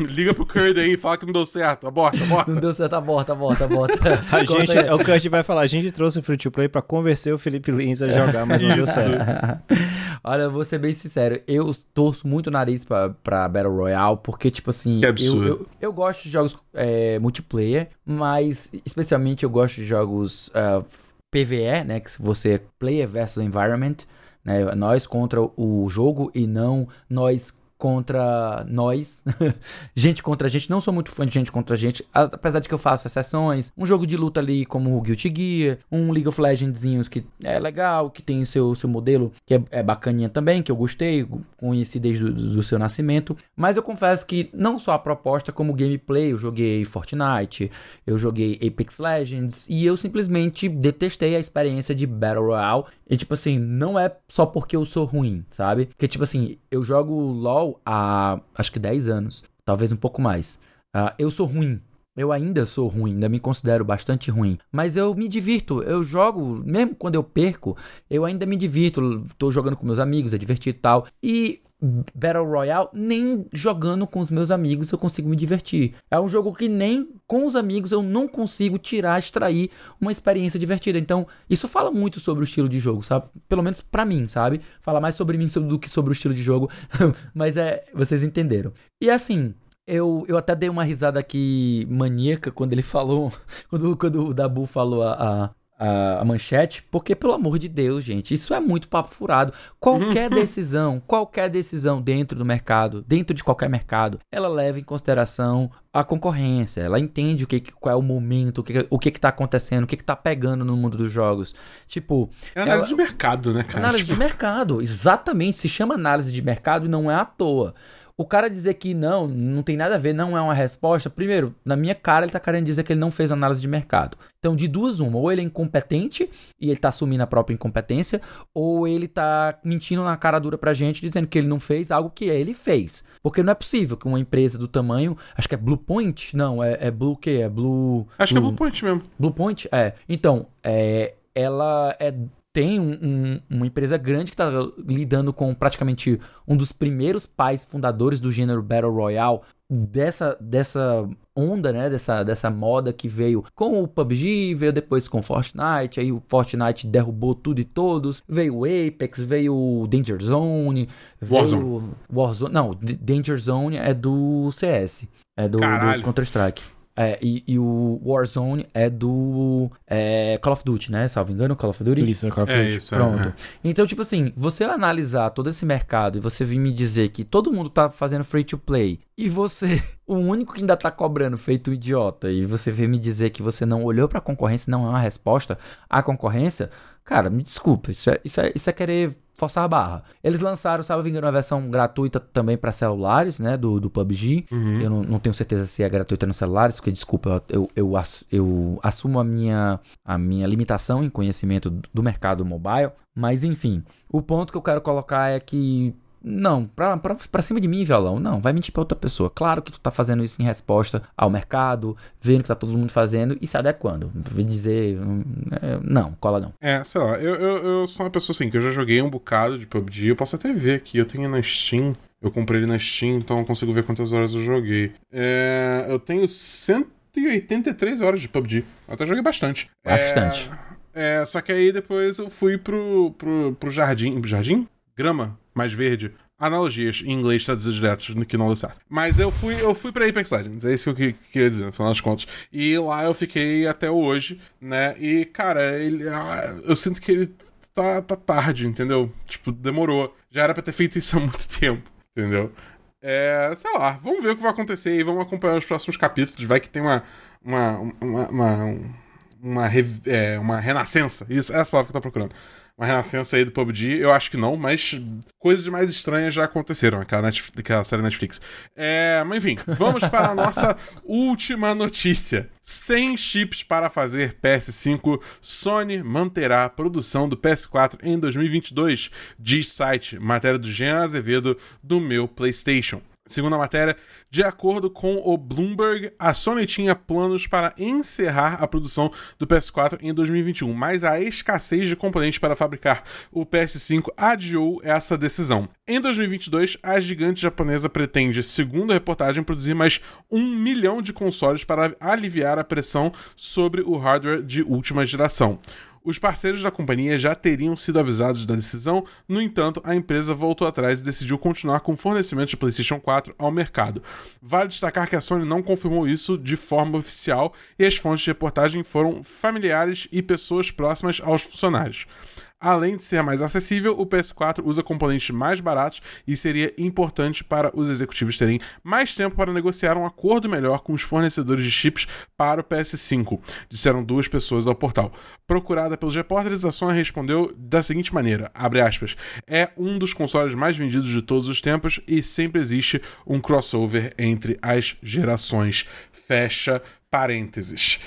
Liga pro Curd aí e fala que não deu certo. Aborta, aborta. Não deu certo, aborta, aborta, aborta. a gente, é o Curd vai falar, a gente trouxe o Free to Play pra convencer o Felipe Lins a jogar, mas não deu certo. Olha, eu vou ser bem sincero, eu torço muito o nariz pra, pra Battle Royale, porque, tipo assim, que absurdo. Eu, eu, eu gosto de jogos é, multiplayer, mas especialmente eu gosto de jogos uh, PVE, né, que você é player versus environment, né? Nós contra o jogo e não nós contra nós. gente contra gente. Não sou muito fã de gente contra gente. Apesar de que eu faço exceções. Um jogo de luta ali como o Guilty Gear. Um League of Legends que é legal. Que tem seu, seu modelo que é, é bacaninha também. Que eu gostei. Conheci desde o do seu nascimento. Mas eu confesso que não só a proposta como gameplay. Eu joguei Fortnite. Eu joguei Apex Legends. E eu simplesmente detestei a experiência de Battle Royale. E tipo assim, não é só porque eu sou ruim, sabe? Porque tipo assim, eu jogo LoL há acho que 10 anos, talvez um pouco mais. Uh, eu sou ruim. Eu ainda sou ruim, ainda me considero bastante ruim. Mas eu me divirto, eu jogo, mesmo quando eu perco, eu ainda me divirto. Tô jogando com meus amigos, é divertido e tal. E Battle Royale, nem jogando com os meus amigos eu consigo me divertir. É um jogo que nem com os amigos eu não consigo tirar, extrair uma experiência divertida. Então, isso fala muito sobre o estilo de jogo, sabe? Pelo menos para mim, sabe? Fala mais sobre mim do que sobre o estilo de jogo, mas é, vocês entenderam. E assim, Eu, eu até dei uma risada aqui maníaca quando ele falou. Quando, quando o Dabu falou a, a, a, manchete, porque, pelo amor de Deus, gente, isso é muito papo furado. Qualquer decisão, qualquer decisão dentro do mercado, dentro de qualquer mercado, ela leva em consideração a concorrência. Ela entende o que, qual é o momento, o que, o que, que tá acontecendo, o que, que tá pegando no mundo dos jogos. Tipo. É análise ela, de mercado, né, cara? Análise tipo... de mercado, exatamente. Se chama análise de mercado e não é à toa. O cara dizer que não, não tem nada a ver, não é uma resposta. Primeiro, na minha cara, ele tá querendo dizer que ele não fez análise de mercado. Então, de duas, uma. Ou ele é incompetente e ele tá assumindo a própria incompetência, ou ele tá mentindo na cara dura pra gente, dizendo que ele não fez algo que ele fez. Porque não é possível que uma empresa do tamanho. Acho que é Blue Point? Não, é, é Blue o quê? É Blue. Acho Blue, que é Blue Point mesmo. Blue Point? É. Então, é, ela é tem um, um, uma empresa grande que está lidando com praticamente um dos primeiros pais fundadores do gênero Battle Royale, dessa, dessa onda, né, dessa, dessa moda que veio com o PUBG, veio depois com o Fortnite, aí o Fortnite derrubou tudo e todos, veio o Apex, veio o Danger Zone, Warzone. veio Warzone, não, Danger Zone é do CS, é do, do Counter-Strike. É, e, e, o Warzone é do é, Call of Duty, né? Salvo engano, Call of Duty. Isso, é Call of é Duty. É isso, Pronto. É. Então, tipo assim, você analisar todo esse mercado e você vir me dizer que todo mundo tá fazendo free to play e você, o único que ainda tá cobrando feito um idiota, e você vir me dizer que você não olhou pra concorrência, não é uma resposta à concorrência, cara, me desculpa, isso é, isso é, isso é querer forçar a barra. Eles lançaram, salvo engano, uma versão gratuita também para celulares, né, do, do PUBG. Uhum. Eu não, não, tenho certeza se é gratuita nos celulares, porque, desculpa, eu, eu, eu, eu assumo a minha, a minha limitação em conhecimento do mercado mobile. Mas, enfim, o ponto que eu quero colocar é que não, pra, pra, pra cima de mim, violão. Não, vai mentir pra outra pessoa. Claro que tu tá fazendo isso em resposta ao mercado, vendo que tá todo mundo fazendo e se adequando. Vou dizer. É, não, cola não. É, sei lá, eu, eu, eu sou uma pessoa assim, que eu já joguei um bocado de PUBG. Eu posso até ver aqui, eu tenho na Steam. Eu comprei ele na Steam, então eu consigo ver quantas horas eu joguei. É, eu tenho 183 horas de PUBG. Eu até joguei bastante. Bastante. É, é, só que aí depois eu fui pro, pro, pro jardim. Jardim? Grama? Mais verde. Analogias em inglês traduzidas diretos no que não deu certo. Mas eu fui, eu fui pra Apex Legends, é isso que eu queria dizer, no final das contas. E lá eu fiquei até hoje, né? E, cara, ele, ah, eu sinto que ele tá, tá tarde, entendeu? Tipo, demorou. Já era pra ter feito isso há muito tempo, entendeu? É, sei lá, vamos ver o que vai acontecer e vamos acompanhar os próximos capítulos. Vai que tem uma. Uma. Uma. Uma, uma, é, uma renascença. Isso, essa palavra que eu tô procurando uma renascença aí do PUBG. Eu acho que não, mas coisas mais estranhas já aconteceram, aquela, Netflix, série Netflix. É, mas enfim, vamos para a nossa última notícia. Sem chips para fazer PS5, Sony manterá a produção do PS4 em 2022, diz site, matéria do Jean Azevedo do meu PlayStation. Segundo a matéria, de acordo com o Bloomberg, a Sony tinha planos para encerrar a produção do PS4 em 2021, mas a escassez de componentes para fabricar o PS5 adiou essa decisão. Em 2022, a gigante japonesa pretende, segundo a reportagem, produzir mais um milhão de consoles para aliviar a pressão sobre o hardware de última geração. Os parceiros da companhia já teriam sido avisados da decisão, no entanto, a empresa voltou atrás e decidiu continuar com o fornecimento de PlayStation 4 ao mercado. Vale destacar que a Sony não confirmou isso de forma oficial e as fontes de reportagem foram familiares e pessoas próximas aos funcionários. Além de ser mais acessível, o PS4 usa componentes mais baratos e seria importante para os executivos terem mais tempo para negociar um acordo melhor com os fornecedores de chips para o PS5, disseram duas pessoas ao portal. Procurada pelos repórteres, a Sony respondeu da seguinte maneira: aspas, é um dos consoles mais vendidos de todos os tempos e sempre existe um crossover entre as gerações. Fecha parênteses.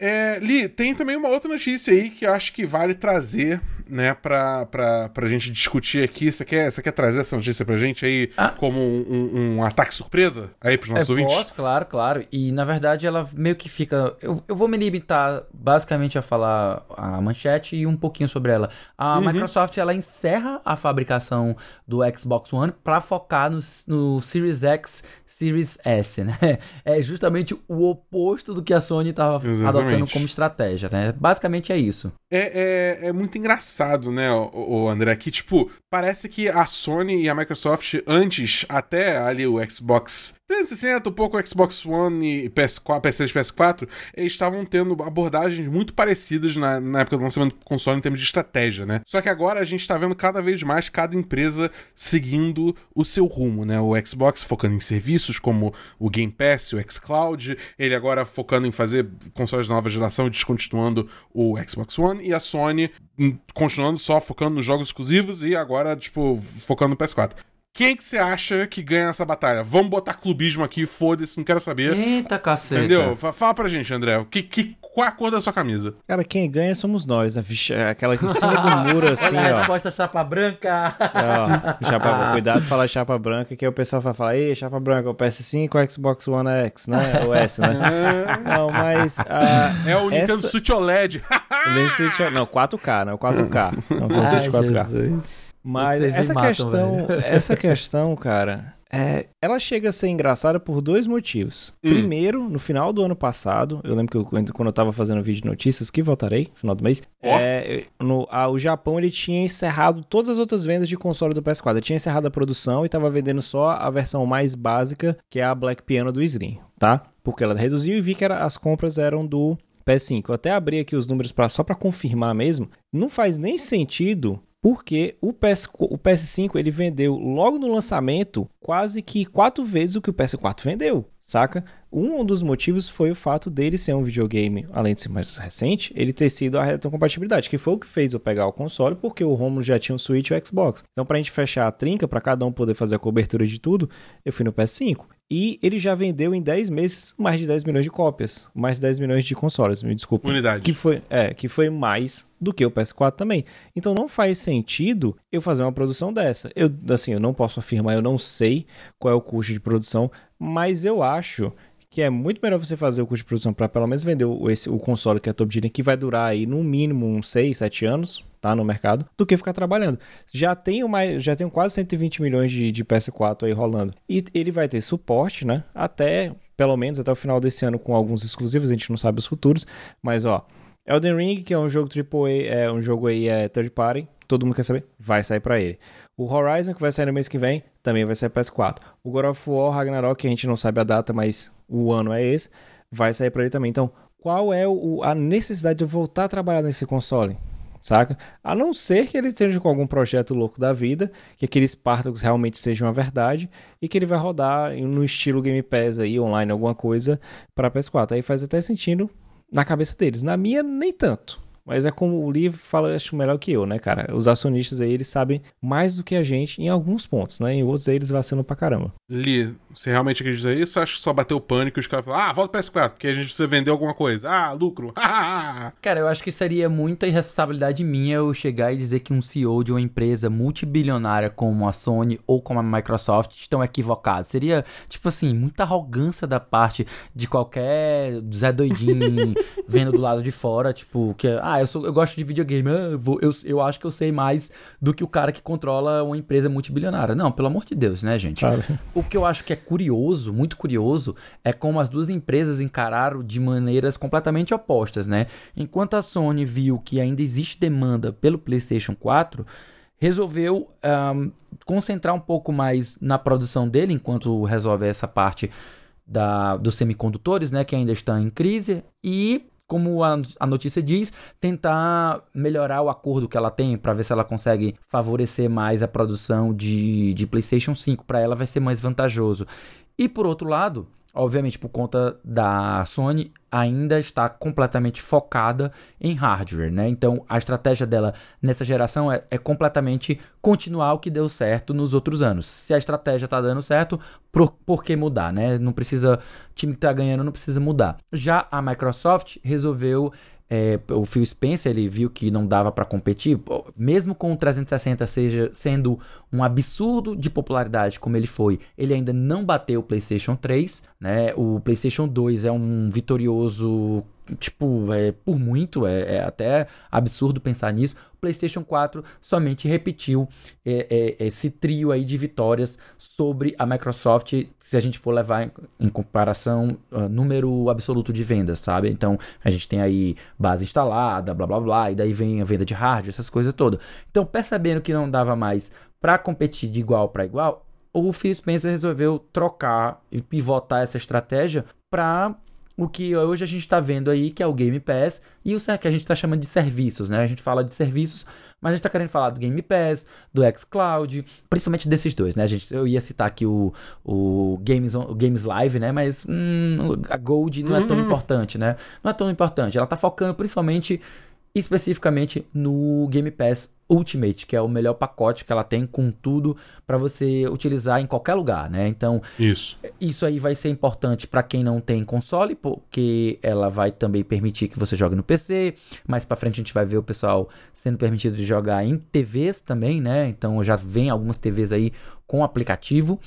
É, Li, tem também uma outra notícia aí que eu acho que vale trazer, né, pra, pra, pra gente discutir aqui. Você quer, você quer trazer essa notícia pra gente aí ah. como um, um, um, ataque surpresa aí pros nossos eu ouvintes? Posso, claro, claro. E na verdade ela meio que fica. Eu, eu vou me limitar basicamente a falar a manchete e um pouquinho sobre ela. A uhum. Microsoft ela encerra a fabricação do Xbox One para focar no, no Series X Series S, né? É justamente o oposto do que a Sony estava adotando como estratégia, né? Basicamente é isso. É, é, é muito engraçado né, o, o André, que, tipo, parece que a Sony e a Microsoft, antes, até ali o Xbox 360, um pouco o Xbox One e PS4, PS3 e PS4, eles estavam tendo abordagens muito parecidas na, na época do lançamento do console em termos de estratégia, né? Só que agora a gente tá vendo cada vez mais cada empresa seguindo o seu rumo, né? O Xbox focando em serviços como o Game Pass, o xCloud, ele agora focando em fazer consoles de nova geração e descontinuando o Xbox One, e a Sony hum, continuando só focando nos jogos exclusivos e agora, tipo, focando no PS4. Quem que você acha que ganha essa batalha? Vamos botar clubismo aqui, foda-se, não quero saber. Eita, caceta. Entendeu? Fa- Fala pra gente, André. Que, que, qual é a cor da sua camisa? Cara, quem ganha somos nós, né? Vixe, é aquela aqui em cima do muro, assim, Olha a ó. resposta chapa branca. Ó, chapa, cuidado falar chapa branca, que aí o pessoal vai falar, ei, chapa branca, o PS5 ou o Xbox One X, né? O S, né? Não, mas. ah, É o Nintendo essa- Switch OLED. o Nintendo Switch é- Não, 4K, não, 4K. Não foi o Switch 4K. Jesus. Mas Vocês essa matam, questão, velho. essa questão, cara, é, ela chega a ser engraçada por dois motivos. Hum. Primeiro, no final do ano passado, eu lembro que eu, quando eu tava fazendo vídeo de notícias, que voltarei final do mês, Ó. é, no, a- o Japão ele tinha encerrado todas as outras vendas de console do PS4. Ele tinha encerrado a produção e tava vendendo só a versão mais básica, que é a Black Piano do Slim, tá? Porque ela reduziu e vi que era- as compras eram do PS5. Eu até abri aqui os números pra, só para confirmar mesmo. Não faz nem sentido porque o, PS, o PS5 ele vendeu logo no lançamento quase que quatro vezes o que o PS4 vendeu, saca? Um dos motivos foi o fato dele ser um videogame, além de ser mais recente, ele ter sido a retrocompatibilidade, que foi o que fez eu pegar o console, porque o Romulo já tinha um Switch e o Xbox. Então, pra gente fechar a trinca, pra cada um poder fazer a cobertura de tudo, eu fui no PS5. E ele já vendeu em 10 meses mais de 10 milhões de cópias, mais de 10 milhões de consoles, me desculpa. Unidade. Que foi, é, que foi mais do que o PS4 também. Então não faz sentido eu fazer uma produção dessa. Eu, assim, eu não posso afirmar, eu não sei qual é o custo de produção, mas eu acho que é muito melhor você fazer o custo de produção para pelo menos vender o, esse, o console que é top linha, que vai durar aí no mínimo uns 6, 7 anos, tá, no mercado, do que ficar trabalhando. Já tenho mais, já tenho quase 120 milhões de, de PS4 aí rolando. E ele vai ter suporte, né, até pelo menos até o final desse ano com alguns exclusivos, a gente não sabe os futuros, mas ó, Elden Ring, que é um jogo AAA, é um jogo aí é third party, todo mundo quer saber, vai sair para ele. O Horizon, que vai sair no mês que vem, também vai sair PS4. O God of War Ragnarok, que a gente não sabe a data, mas o ano é esse, vai sair para ele também. Então, qual é o, a necessidade de voltar a trabalhar nesse console? Saca? A não ser que ele esteja com algum projeto louco da vida, que aqueles Spartacus realmente sejam uma verdade e que ele vai rodar no estilo Game Pass aí, online, alguma coisa para PS4. Aí faz até sentido na cabeça deles. Na minha, nem tanto. Mas é como o Lee fala, acho melhor que eu, né, cara? Os acionistas aí, eles sabem mais do que a gente em alguns pontos, né? Em outros aí, eles vacilam pra caramba. Li, você realmente acredita nisso? Acho que só bateu o pânico e os caras falaram, ah, volta pro PS4, porque a gente precisa vender alguma coisa. Ah, lucro. Cara, eu acho que seria muita irresponsabilidade minha eu chegar e dizer que um CEO de uma empresa multibilionária como a Sony ou como a Microsoft estão equivocados. Seria, tipo assim, muita arrogância da parte de qualquer Zé Doidinho vendo do lado de fora, tipo, que, ah, eu, sou, eu gosto de videogame, ah, eu, vou- eu, eu acho que eu sei mais do que o cara que controla uma empresa multibilionária. Não, pelo amor de Deus, né, gente? O que eu acho que é curioso, muito curioso, é como as duas empresas encararam de maneiras completamente opostas, né? Enquanto a Sony viu que ainda existe demanda pelo PlayStation 4, resolveu ahm, concentrar um pouco mais na produção dele, enquanto resolve essa parte da, dos semicondutores, né? Que ainda estão em crise, e como a, a notícia diz, tentar melhorar o acordo que ela tem para ver se ela consegue favorecer mais a produção de, de PlayStation 5. Para ela vai ser mais vantajoso. E por outro lado, obviamente por conta da Sony, ainda está completamente focada em hardware, né? Então a estratégia dela nessa geração é, é completamente continuar o que deu certo nos outros anos. Se a estratégia está dando certo, por, por que mudar, né? Não precisa, time que está ganhando não precisa mudar. Já a Microsoft resolveu é, o Phil Spencer ele viu que não dava para competir, mesmo com o 360 seja sendo um absurdo de popularidade como ele foi, ele ainda não bateu o PlayStation 3, né? O PlayStation 2 é um vitorioso tipo, é, por muito, é, é até absurdo pensar nisso. O PlayStation 4 somente repetiu é, é, esse trio aí de vitórias sobre a Microsoft, se a gente for levar em, em comparação uh, número absoluto de vendas, sabe? Então a gente tem aí base instalada, blá blá blá, e daí vem a venda de hardware, essas coisas todas. Então, percebendo que não dava mais para competir de igual para igual, o Phil Spencer resolveu trocar e pivotar essa estratégia para o que hoje a gente está vendo aí, que é o Game Pass, e o que a gente está chamando de serviços, né? A gente fala de serviços, mas a gente está querendo falar do Game Pass, do xCloud, principalmente desses dois, né? A gente, eu ia citar aqui o, o, Games, o Games Live, né? Mas hum, a Gold não é tão uhum. importante, né? Não é tão importante. Ela está focando principalmente especificamente no Game Pass Ultimate, que é o melhor pacote que ela tem com tudo para você utilizar em qualquer lugar, né? Então, isso. Isso aí vai ser importante para quem não tem console, porque ela vai também permitir que você jogue no PC. Mais para frente a gente vai ver o pessoal sendo permitido de jogar em TVs também, né? Então já vem algumas TVs aí com aplicativo.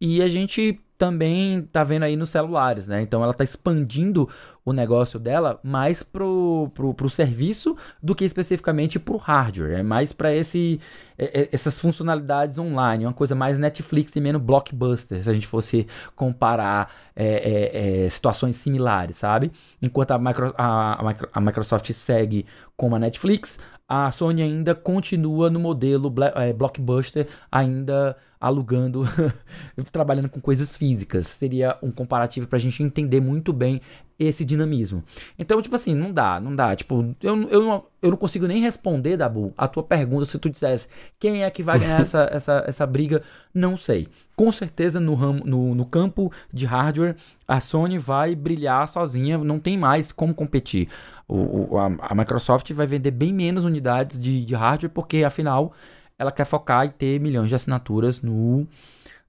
E a gente também tá vendo aí nos celulares, né? Então ela tá expandindo o negócio dela mais pro, pro, pro serviço do que especificamente pro hardware. É mais para esse é, é, essas funcionalidades online, uma coisa mais Netflix e menos blockbuster, se a gente fosse comparar é, é, é situações similares, sabe? Enquanto a, micro, a, a Microsoft segue com a Netflix, a Sony ainda continua no modelo é, blockbuster, ainda alugando, trabalhando com coisas físicas. Seria um comparativo para a gente entender muito bem esse dinamismo. Então, tipo assim, não dá, não dá. Tipo, eu, eu, não, eu não consigo nem responder, Dabu, a tua pergunta se tu dissesse quem é que vai ganhar essa, essa, essa briga, não sei. Com certeza no, ramo, no, no campo de hardware, a Sony vai brilhar sozinha, não tem mais como competir. O, o a, a, Microsoft vai vender bem menos unidades de, de hardware, porque afinal ela quer focar e ter milhões de assinaturas no,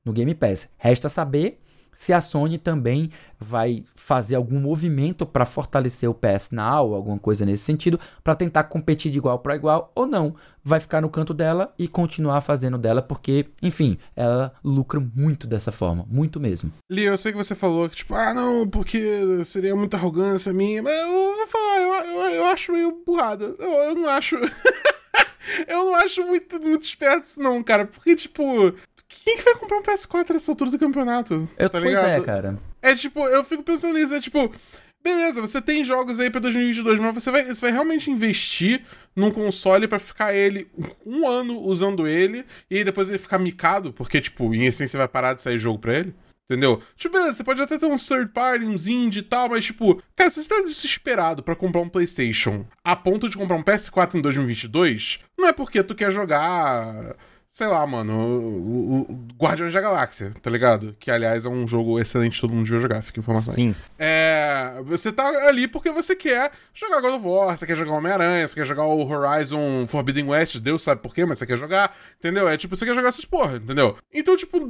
no Game Pass. Resta saber se a Sony também vai fazer algum movimento para fortalecer o PS Now, alguma coisa nesse sentido, para tentar competir de igual para igual ou não. Vai ficar no canto dela e continuar fazendo dela, porque, enfim, ela lucra muito dessa forma, muito mesmo. Li, eu sei que você falou que, tipo, ah, não, porque seria muita arrogância minha, mas eu vou falar, eu, eu, eu acho meio burrada. Eu, eu não acho. eu não acho muito, muito esperto isso, não, cara. Porque, tipo, quem que vai comprar um PS4 nessa altura do campeonato? Eu, tá pois ligado? é, cara. É tipo, eu fico pensando nisso, é tipo, beleza, você tem jogos aí pra 2022, mas você vai, você vai realmente investir num console para ficar ele um ano usando ele e depois ele ficar micado, porque, tipo, em essência vai parar de sair jogo pra ele? Entendeu? Tipo, beleza, você pode até ter um third party, uns indie e tal, mas tipo, cara, se você tá desesperado para comprar um PlayStation a ponto de comprar um PS4 em 2022, não é porque tu quer jogar sei lá, mano, o, o Guardiões da Galáxia, tá ligado? Que, aliás, é um jogo excelente, todo mundo devia jogar, fica informação Sim. É, você tá ali porque você quer jogar God of War, você quer jogar Homem-Aranha, você quer jogar o Horizon Forbidden West, Deus sabe por quê, mas você quer jogar, entendeu? É tipo, você quer jogar essas porra, entendeu? Então, tipo,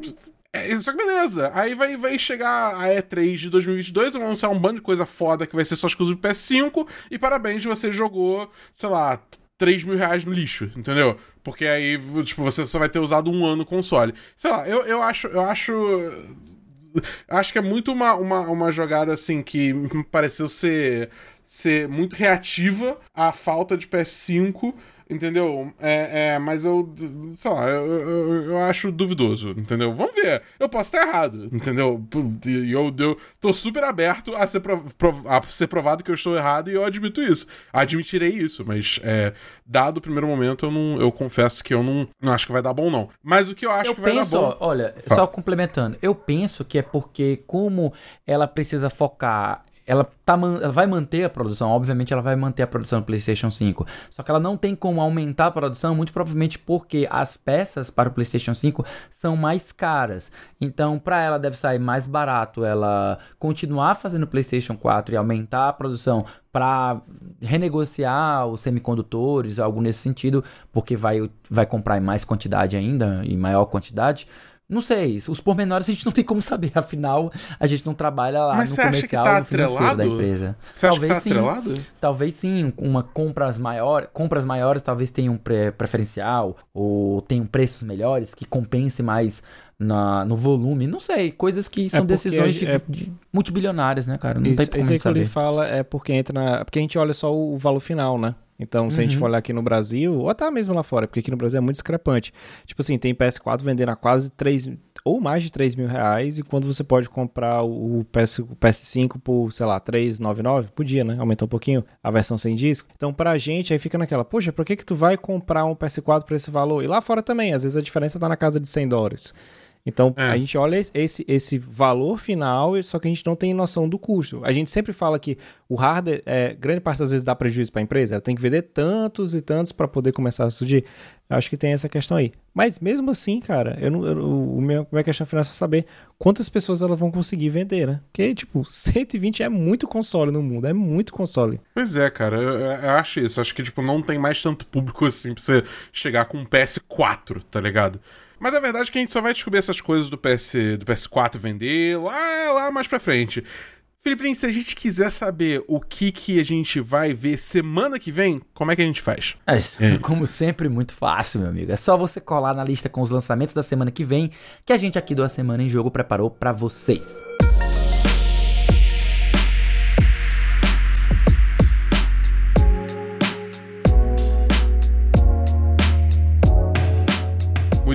é, só que beleza. Aí vai, vai chegar a E3 de 2022, vão anunciar um bando de coisa foda que vai ser só exclusivo PS5, e parabéns, você jogou, sei lá, 3 mil reais no lixo, entendeu? Porque aí, tipo, você só vai ter usado um ano o console. Sei lá, eu, eu acho. Eu acho. Acho que é muito uma, uma, uma jogada assim que me pareceu ser, ser muito reativa à falta de PS5 Entendeu? É, é, mas eu, sei lá, eu, eu, eu, acho duvidoso, entendeu? Vamos ver. Eu posso estar errado, entendeu? E eu, eu tô super aberto a ser, prov, a ser provado que eu estou errado e eu admito isso. Admitirei isso, mas é, dado o primeiro momento, eu, não, eu confesso que eu não, não acho que vai dar bom, não. Mas o que eu acho eu que penso, vai dar bom. Olha, Fala. só complementando, eu penso que é porque, como ela precisa focar ela, tá, ela vai manter a produção, obviamente ela vai manter a produção do PlayStation 5. Só que ela não tem como aumentar a produção, muito provavelmente porque as peças para o PlayStation 5 são mais caras. Então, para ela deve sair mais barato ela continuar fazendo o PlayStation 4 e aumentar a produção para renegociar os semicondutores, algo nesse sentido, porque vai, vai comprar em mais quantidade ainda, em maior quantidade não sei, os pormenores a gente não tem como saber, afinal a gente não trabalha lá Mas no comercial tá no financeiro da empresa. Você talvez acha que tá sim, atrelado? Talvez sim, uma compras maior, compras maiores talvez tenham um preferencial ou tenham preços melhores que compense mais na, no volume, não sei, coisas que são porque decisões de, é- de multibilionárias, né, cara? Não Isso, tem como isso aí que saber. ele fala é porque entra na. Porque a gente olha só o valor final, né? Então, se a gente Uhum. for olhar aqui no Brasil, ou até mesmo lá fora, porque aqui no Brasil é muito discrepante. Tipo assim, tem PS4 vendendo a quase 3 ou mais de 3 mil reais, e quando você pode comprar o, PS, o PS5 por, sei lá, 399, podia, né? Aumentar um pouquinho a versão sem disco. Então, pra gente, aí fica naquela, poxa, por que que tu vai comprar um PS4 por esse valor? E lá fora também, às vezes a diferença tá na casa de 100 dólares. Então, É. a gente olha esse, esse valor final, só que a gente não tem noção do custo. A gente sempre fala que o hardware, é, grande parte das vezes dá prejuízo para a empresa, ela tem que vender tantos e tantos para poder começar a surgir. Eu acho que tem essa questão aí. Mas mesmo assim, cara, eu não, eu, o meu, minha questão final é só saber quantas pessoas elas vão conseguir vender, né? Porque, tipo, 120 é muito console no mundo, é muito console. Pois é, cara, eu, eu- eu acho isso. Acho que, tipo, não tem mais tanto público assim pra você chegar com um PS4, tá ligado? Mas a verdade é que a gente só vai descobrir essas coisas do, PS, do PS4 vender lá, lá mais pra frente. Felipe, se a gente quiser saber o que, que a gente vai ver semana que vem, como é que a gente faz? É, como sempre, muito fácil, meu amigo. É só você colar na lista com os lançamentos da semana que vem, que a gente aqui do A Semana em Jogo preparou pra vocês.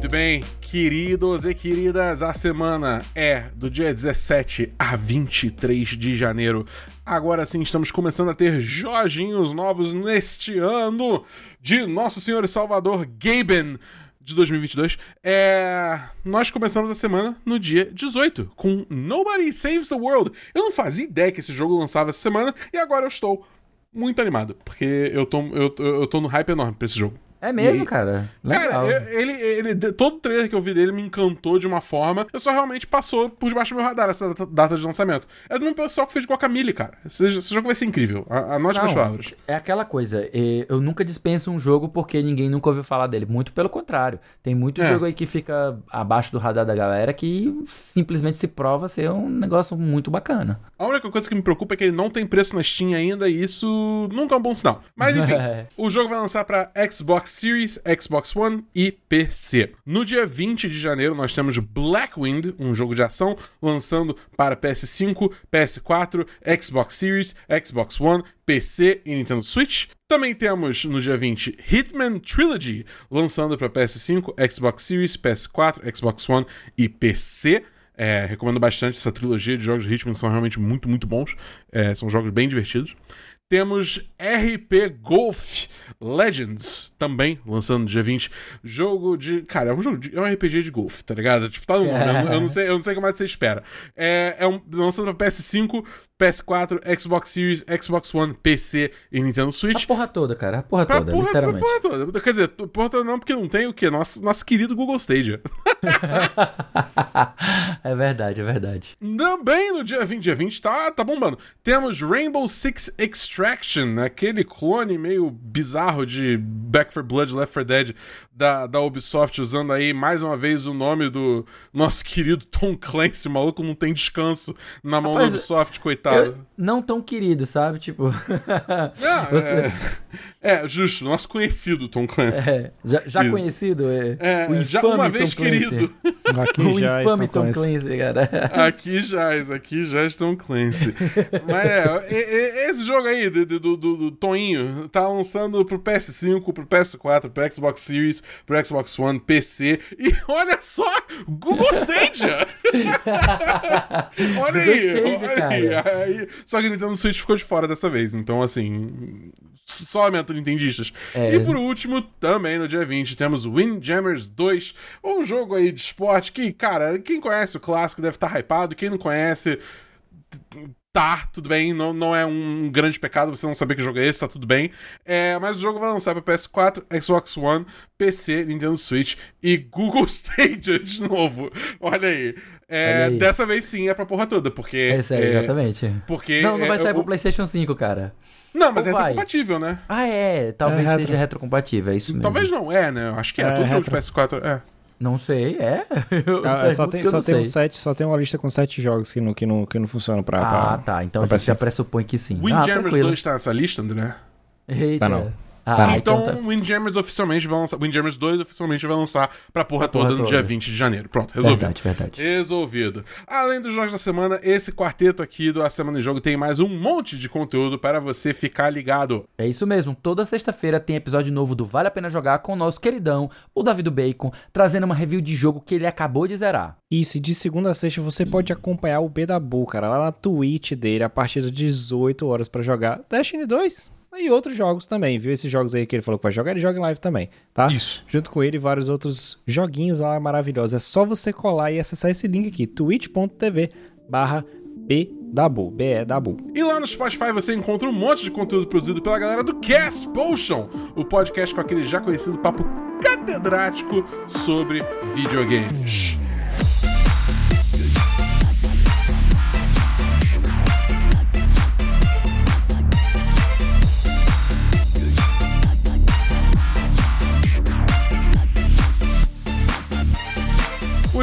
Muito bem, queridos e queridas, a semana é do dia 17 a 23 de janeiro. Agora sim, estamos começando a ter Jorginhos novos neste ano de Nosso Senhor e Salvador Gaben de 2022. É... Nós começamos a semana no dia 18 com Nobody Saves the World. Eu não fazia ideia que esse jogo lançava essa semana e agora eu estou muito animado, porque eu tô, eu, eu tô no hype enorme pra esse jogo. É mesmo, E- cara? Legal. Cara, eu- ele, ele, todo trailer que eu vi dele me encantou de uma forma. Eu só realmente passou por debaixo do meu radar essa data, de lançamento. É do mesmo pessoal que fez Guacamole, cara. Esse, esse jogo vai ser incrível. Anote minhas Não, palavras. É aquela coisa, eu nunca dispenso um jogo porque ninguém nunca ouviu falar dele. Muito pelo contrário. Tem muito É. jogo aí que fica abaixo do radar da galera que simplesmente se prova ser um negócio muito bacana. A única coisa que me preocupa é que ele não tem preço na Steam ainda e isso nunca é um bom sinal. Mas enfim, É. o jogo vai lançar para Xbox Series, Xbox One e PC. No dia 20 de janeiro nós temos Blackwind, um jogo de ação, lançando para PS5, PS4, Xbox Series, Xbox One, PC e Nintendo Switch. Também temos no dia 20 Hitman Trilogy, lançando para PS5, Xbox Series, PS4, Xbox One e PC. É, recomendo bastante essa trilogia de jogos de Hitman, são realmente muito, muito bons. É, são jogos bem divertidos. Temos RP Golf Legends, também lançando no dia 20. Jogo de. Cara, é um jogo de. É um RPG de golfe, tá ligado? Tipo, tá no nome. Eu, não- eu não sei, eu não sei como é que você espera. É, é um, lançando pra PS5, PS4, Xbox Series, Xbox One, PC e Nintendo A Switch. porra toda, cara. A porra Pra toda, porra, pra literalmente. porra toda. Quer dizer, porra toda não, porque não tem o quê? Nosso, nosso querido Google Stadia. é verdade, é verdade. Também no dia 20, dia 20 tá, tá bombando. Temos Rainbow Six Extraction, aquele clone meio bizarro de Back 4 Blood, Left 4 Dead da, da Ubisoft, usando aí mais uma vez o nome do nosso querido Tom Clancy. O maluco não tem descanso na mão Rapaz, da Ubisoft, coitado. Não tão querido, sabe? Tipo. Não, você- é, é, justo, nosso conhecido Tom Clancy. é, já já conhecido, é, É, o já uma Tom vez Clancy. querido. Aqui O já infame estão Tom esse- Clancy, cara. Aqui jaz, aqui já estão Clancy. Mas é, esse jogo aí do, do, do, do Toninho tá lançando pro PS5, pro PS4, pro Xbox Series, pro Xbox One, PC. E olha só, Google Stadia! olha aí, Google olha aí, aí. Só que Nintendo Switch ficou de fora dessa vez, então assim. Só Nintendistas. É. E por último, também no dia 20, temos Windjammers 2, um jogo aí de esporte que, cara, quem conhece o clássico deve estar hypado, quem não conhece, tá, tudo bem, não, não é um grande pecado você não saber que jogo é esse, tá tudo bem. É, mas o jogo vai lançar pra PS4, Xbox One, PC, Nintendo Switch e Google Stadia de novo. Olha aí. É, Olha aí. Dessa vez sim é pra porra toda, porque. É sério, é, exatamente. Porque. Não, não vai é, sair o- pro PlayStation 5, cara. Não, mas Ou é vai? retrocompatível, né? Ah, é. Talvez É retro. seja retrocompatível, é isso mesmo. Talvez não, é, né? Eu Acho que é. É, Todo jogo de retro. PS4 é. Não sei, é. Eu Ah, só tem, só, tem um sete, só tem uma lista com sete jogos que não, que não, que não funcionam pra. Ah, pra- tá. Então a pra gente já pressupõe que sim. ah, Windjammers tranquilo. 2 tá nessa lista, André? Eita. Tá não. Ah, então, então tá- Windjammers oficialmente vai lançar. Windjammers 2 oficialmente vai lançar pra porra porra toda no toda. dia 20 de janeiro. Pronto, resolvido. Verdade, verdade. Resolvido. Além dos jogos da semana, esse quarteto aqui do A Semana em Jogo tem mais um monte de conteúdo para você ficar ligado. É isso mesmo, toda sexta-feira tem episódio novo do Vale a Pena Jogar com o nosso queridão, o Davi do Bacon, trazendo uma review de jogo que ele acabou de zerar. Isso, e de segunda a sexta você pode acompanhar o B da Bu, cara, lá na Twitch dele, a partir das 18 horas pra jogar Destiny 2 e outros jogos também, viu? Esses jogos aí que ele falou que vai jogar, ele joga em live também, tá? Isso. Junto com ele, vários outros joguinhos lá maravilhosos. É só você colar e acessar esse link aqui, twitch.tv barra BDabu, B-E-Dabu. E lá no Spotify você encontra um monte de conteúdo produzido pela galera do Cast Potion, o podcast com aquele já conhecido papo catedrático sobre videogames.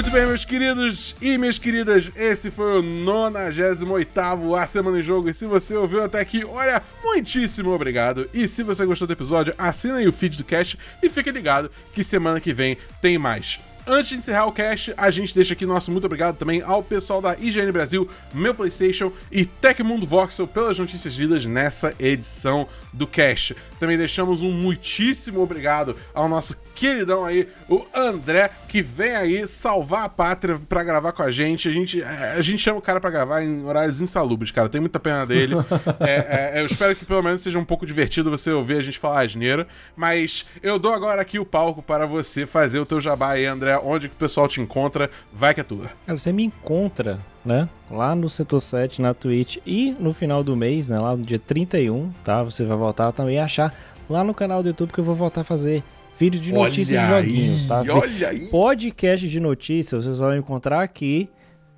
Muito bem, meus queridos e minhas queridas, esse foi o 98 A Semana em Jogo. E se você ouviu até aqui, olha, muitíssimo obrigado. E se você gostou do episódio, assina aí o feed do cast e fique ligado que semana que vem tem mais. Antes de encerrar o cast, a gente deixa aqui nosso muito obrigado também ao pessoal da IGN Brasil, Meu PlayStation e Tecmundo Voxel pelas notícias lidas nessa edição do cast. Também deixamos um muitíssimo obrigado ao nosso queridão aí, o André, que vem aí salvar a pátria pra gravar com a gente. A gente, é, a gente chama o cara pra gravar em horários insalubres, cara. Tem muita pena dele. É, é, eu espero que pelo menos seja um pouco divertido você ouvir a gente falar asneira. Mas eu dou agora aqui o palco para você fazer o teu jabá aí, André. Onde que o pessoal te encontra? Vai que é tua. Cara, você me encontra, né? Lá no Setor 7, na Twitch e no final do mês, né? Lá no dia 31, tá? Você vai voltar também a achar lá no canal do YouTube que eu vou voltar a fazer vídeos de notícias de joguinhos, tá? Olha aí! Podcast de notícias, vocês vão encontrar aqui.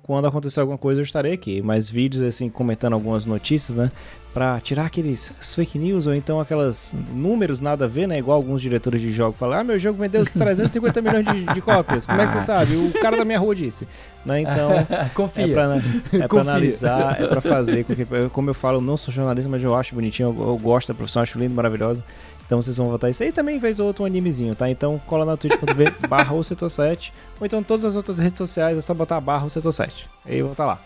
Quando acontecer alguma coisa, eu estarei aqui. Mas vídeos, assim, comentando algumas notícias, né? Pra tirar aqueles fake news ou então aquelas números nada a ver, né? Igual alguns diretores de jogo falam: Ah, meu jogo vendeu 350 milhões de, de cópias. Como é que você sabe? O cara da minha rua disse. Né? Então, Confia. é pra, é pra analisar, é pra fazer. Como eu falo, eu não sou jornalista, mas eu acho bonitinho, eu, eu gosto da profissão, acho lindo, maravilhosa. Então vocês vão votar isso aí também fez outro animezinho, tá? Então cola na twitch.tv barra o setor 7. Ou então todas as outras redes sociais é só botar barra o setor 7. Aí eu vou estar lá.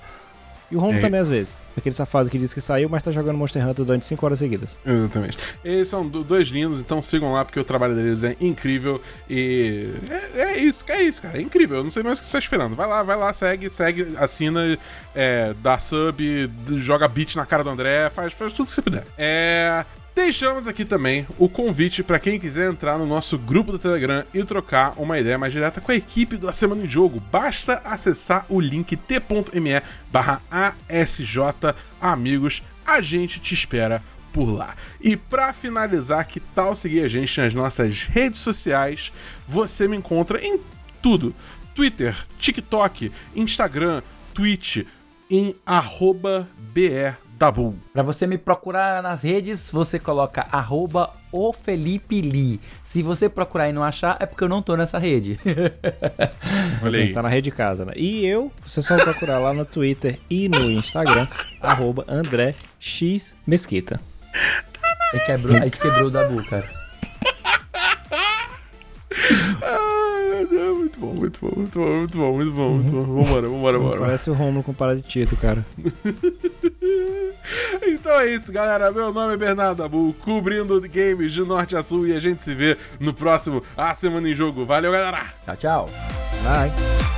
E o Romo É. também às vezes. Aquele safado que disse que saiu, mas tá jogando Monster Hunter durante 5 horas seguidas. Exatamente. Eles são do- dois lindos, então sigam lá porque o trabalho deles é incrível e é, é isso, é isso, cara. É incrível. Eu não sei mais o que você tá esperando. Vai lá, vai lá, segue, segue, assina, é, dá sub, joga beat na cara do André, faz, faz tudo que você puder. É. Deixamos aqui também o convite para quem quiser entrar no nosso grupo do Telegram e trocar uma ideia mais direta com a equipe do A Semana em Jogo. Basta acessar o link t.me barra ASJ Amigos. A gente te espera por lá. E pra finalizar, que tal seguir a gente nas nossas redes sociais? Você me encontra em tudo: Twitter, TikTok, Instagram, Twitch, em arroba BRDabu. Pra você me procurar nas redes, você coloca arroba o Felipe Lee. Se você procurar e não achar, é porque eu não tô nessa rede. Olha aí. Tá na rede de casa, né? E eu, você só procurar lá no Twitter e no Instagram, arroba André X Mesquita. Aí quebrou, aí quebrou o Dabu, cara. Muito bom, muito bom, muito bom, muito bom, muito bom, muito bom. Vambora, vambora, vambora. Parece o Romulo com para de Tito, cara. Então é isso, galera. Meu nome é Bernardo Abu, cobrindo games de norte a sul e a gente se vê no próximo A Semana em Jogo. Valeu, galera! Tchau, tchau. Bye.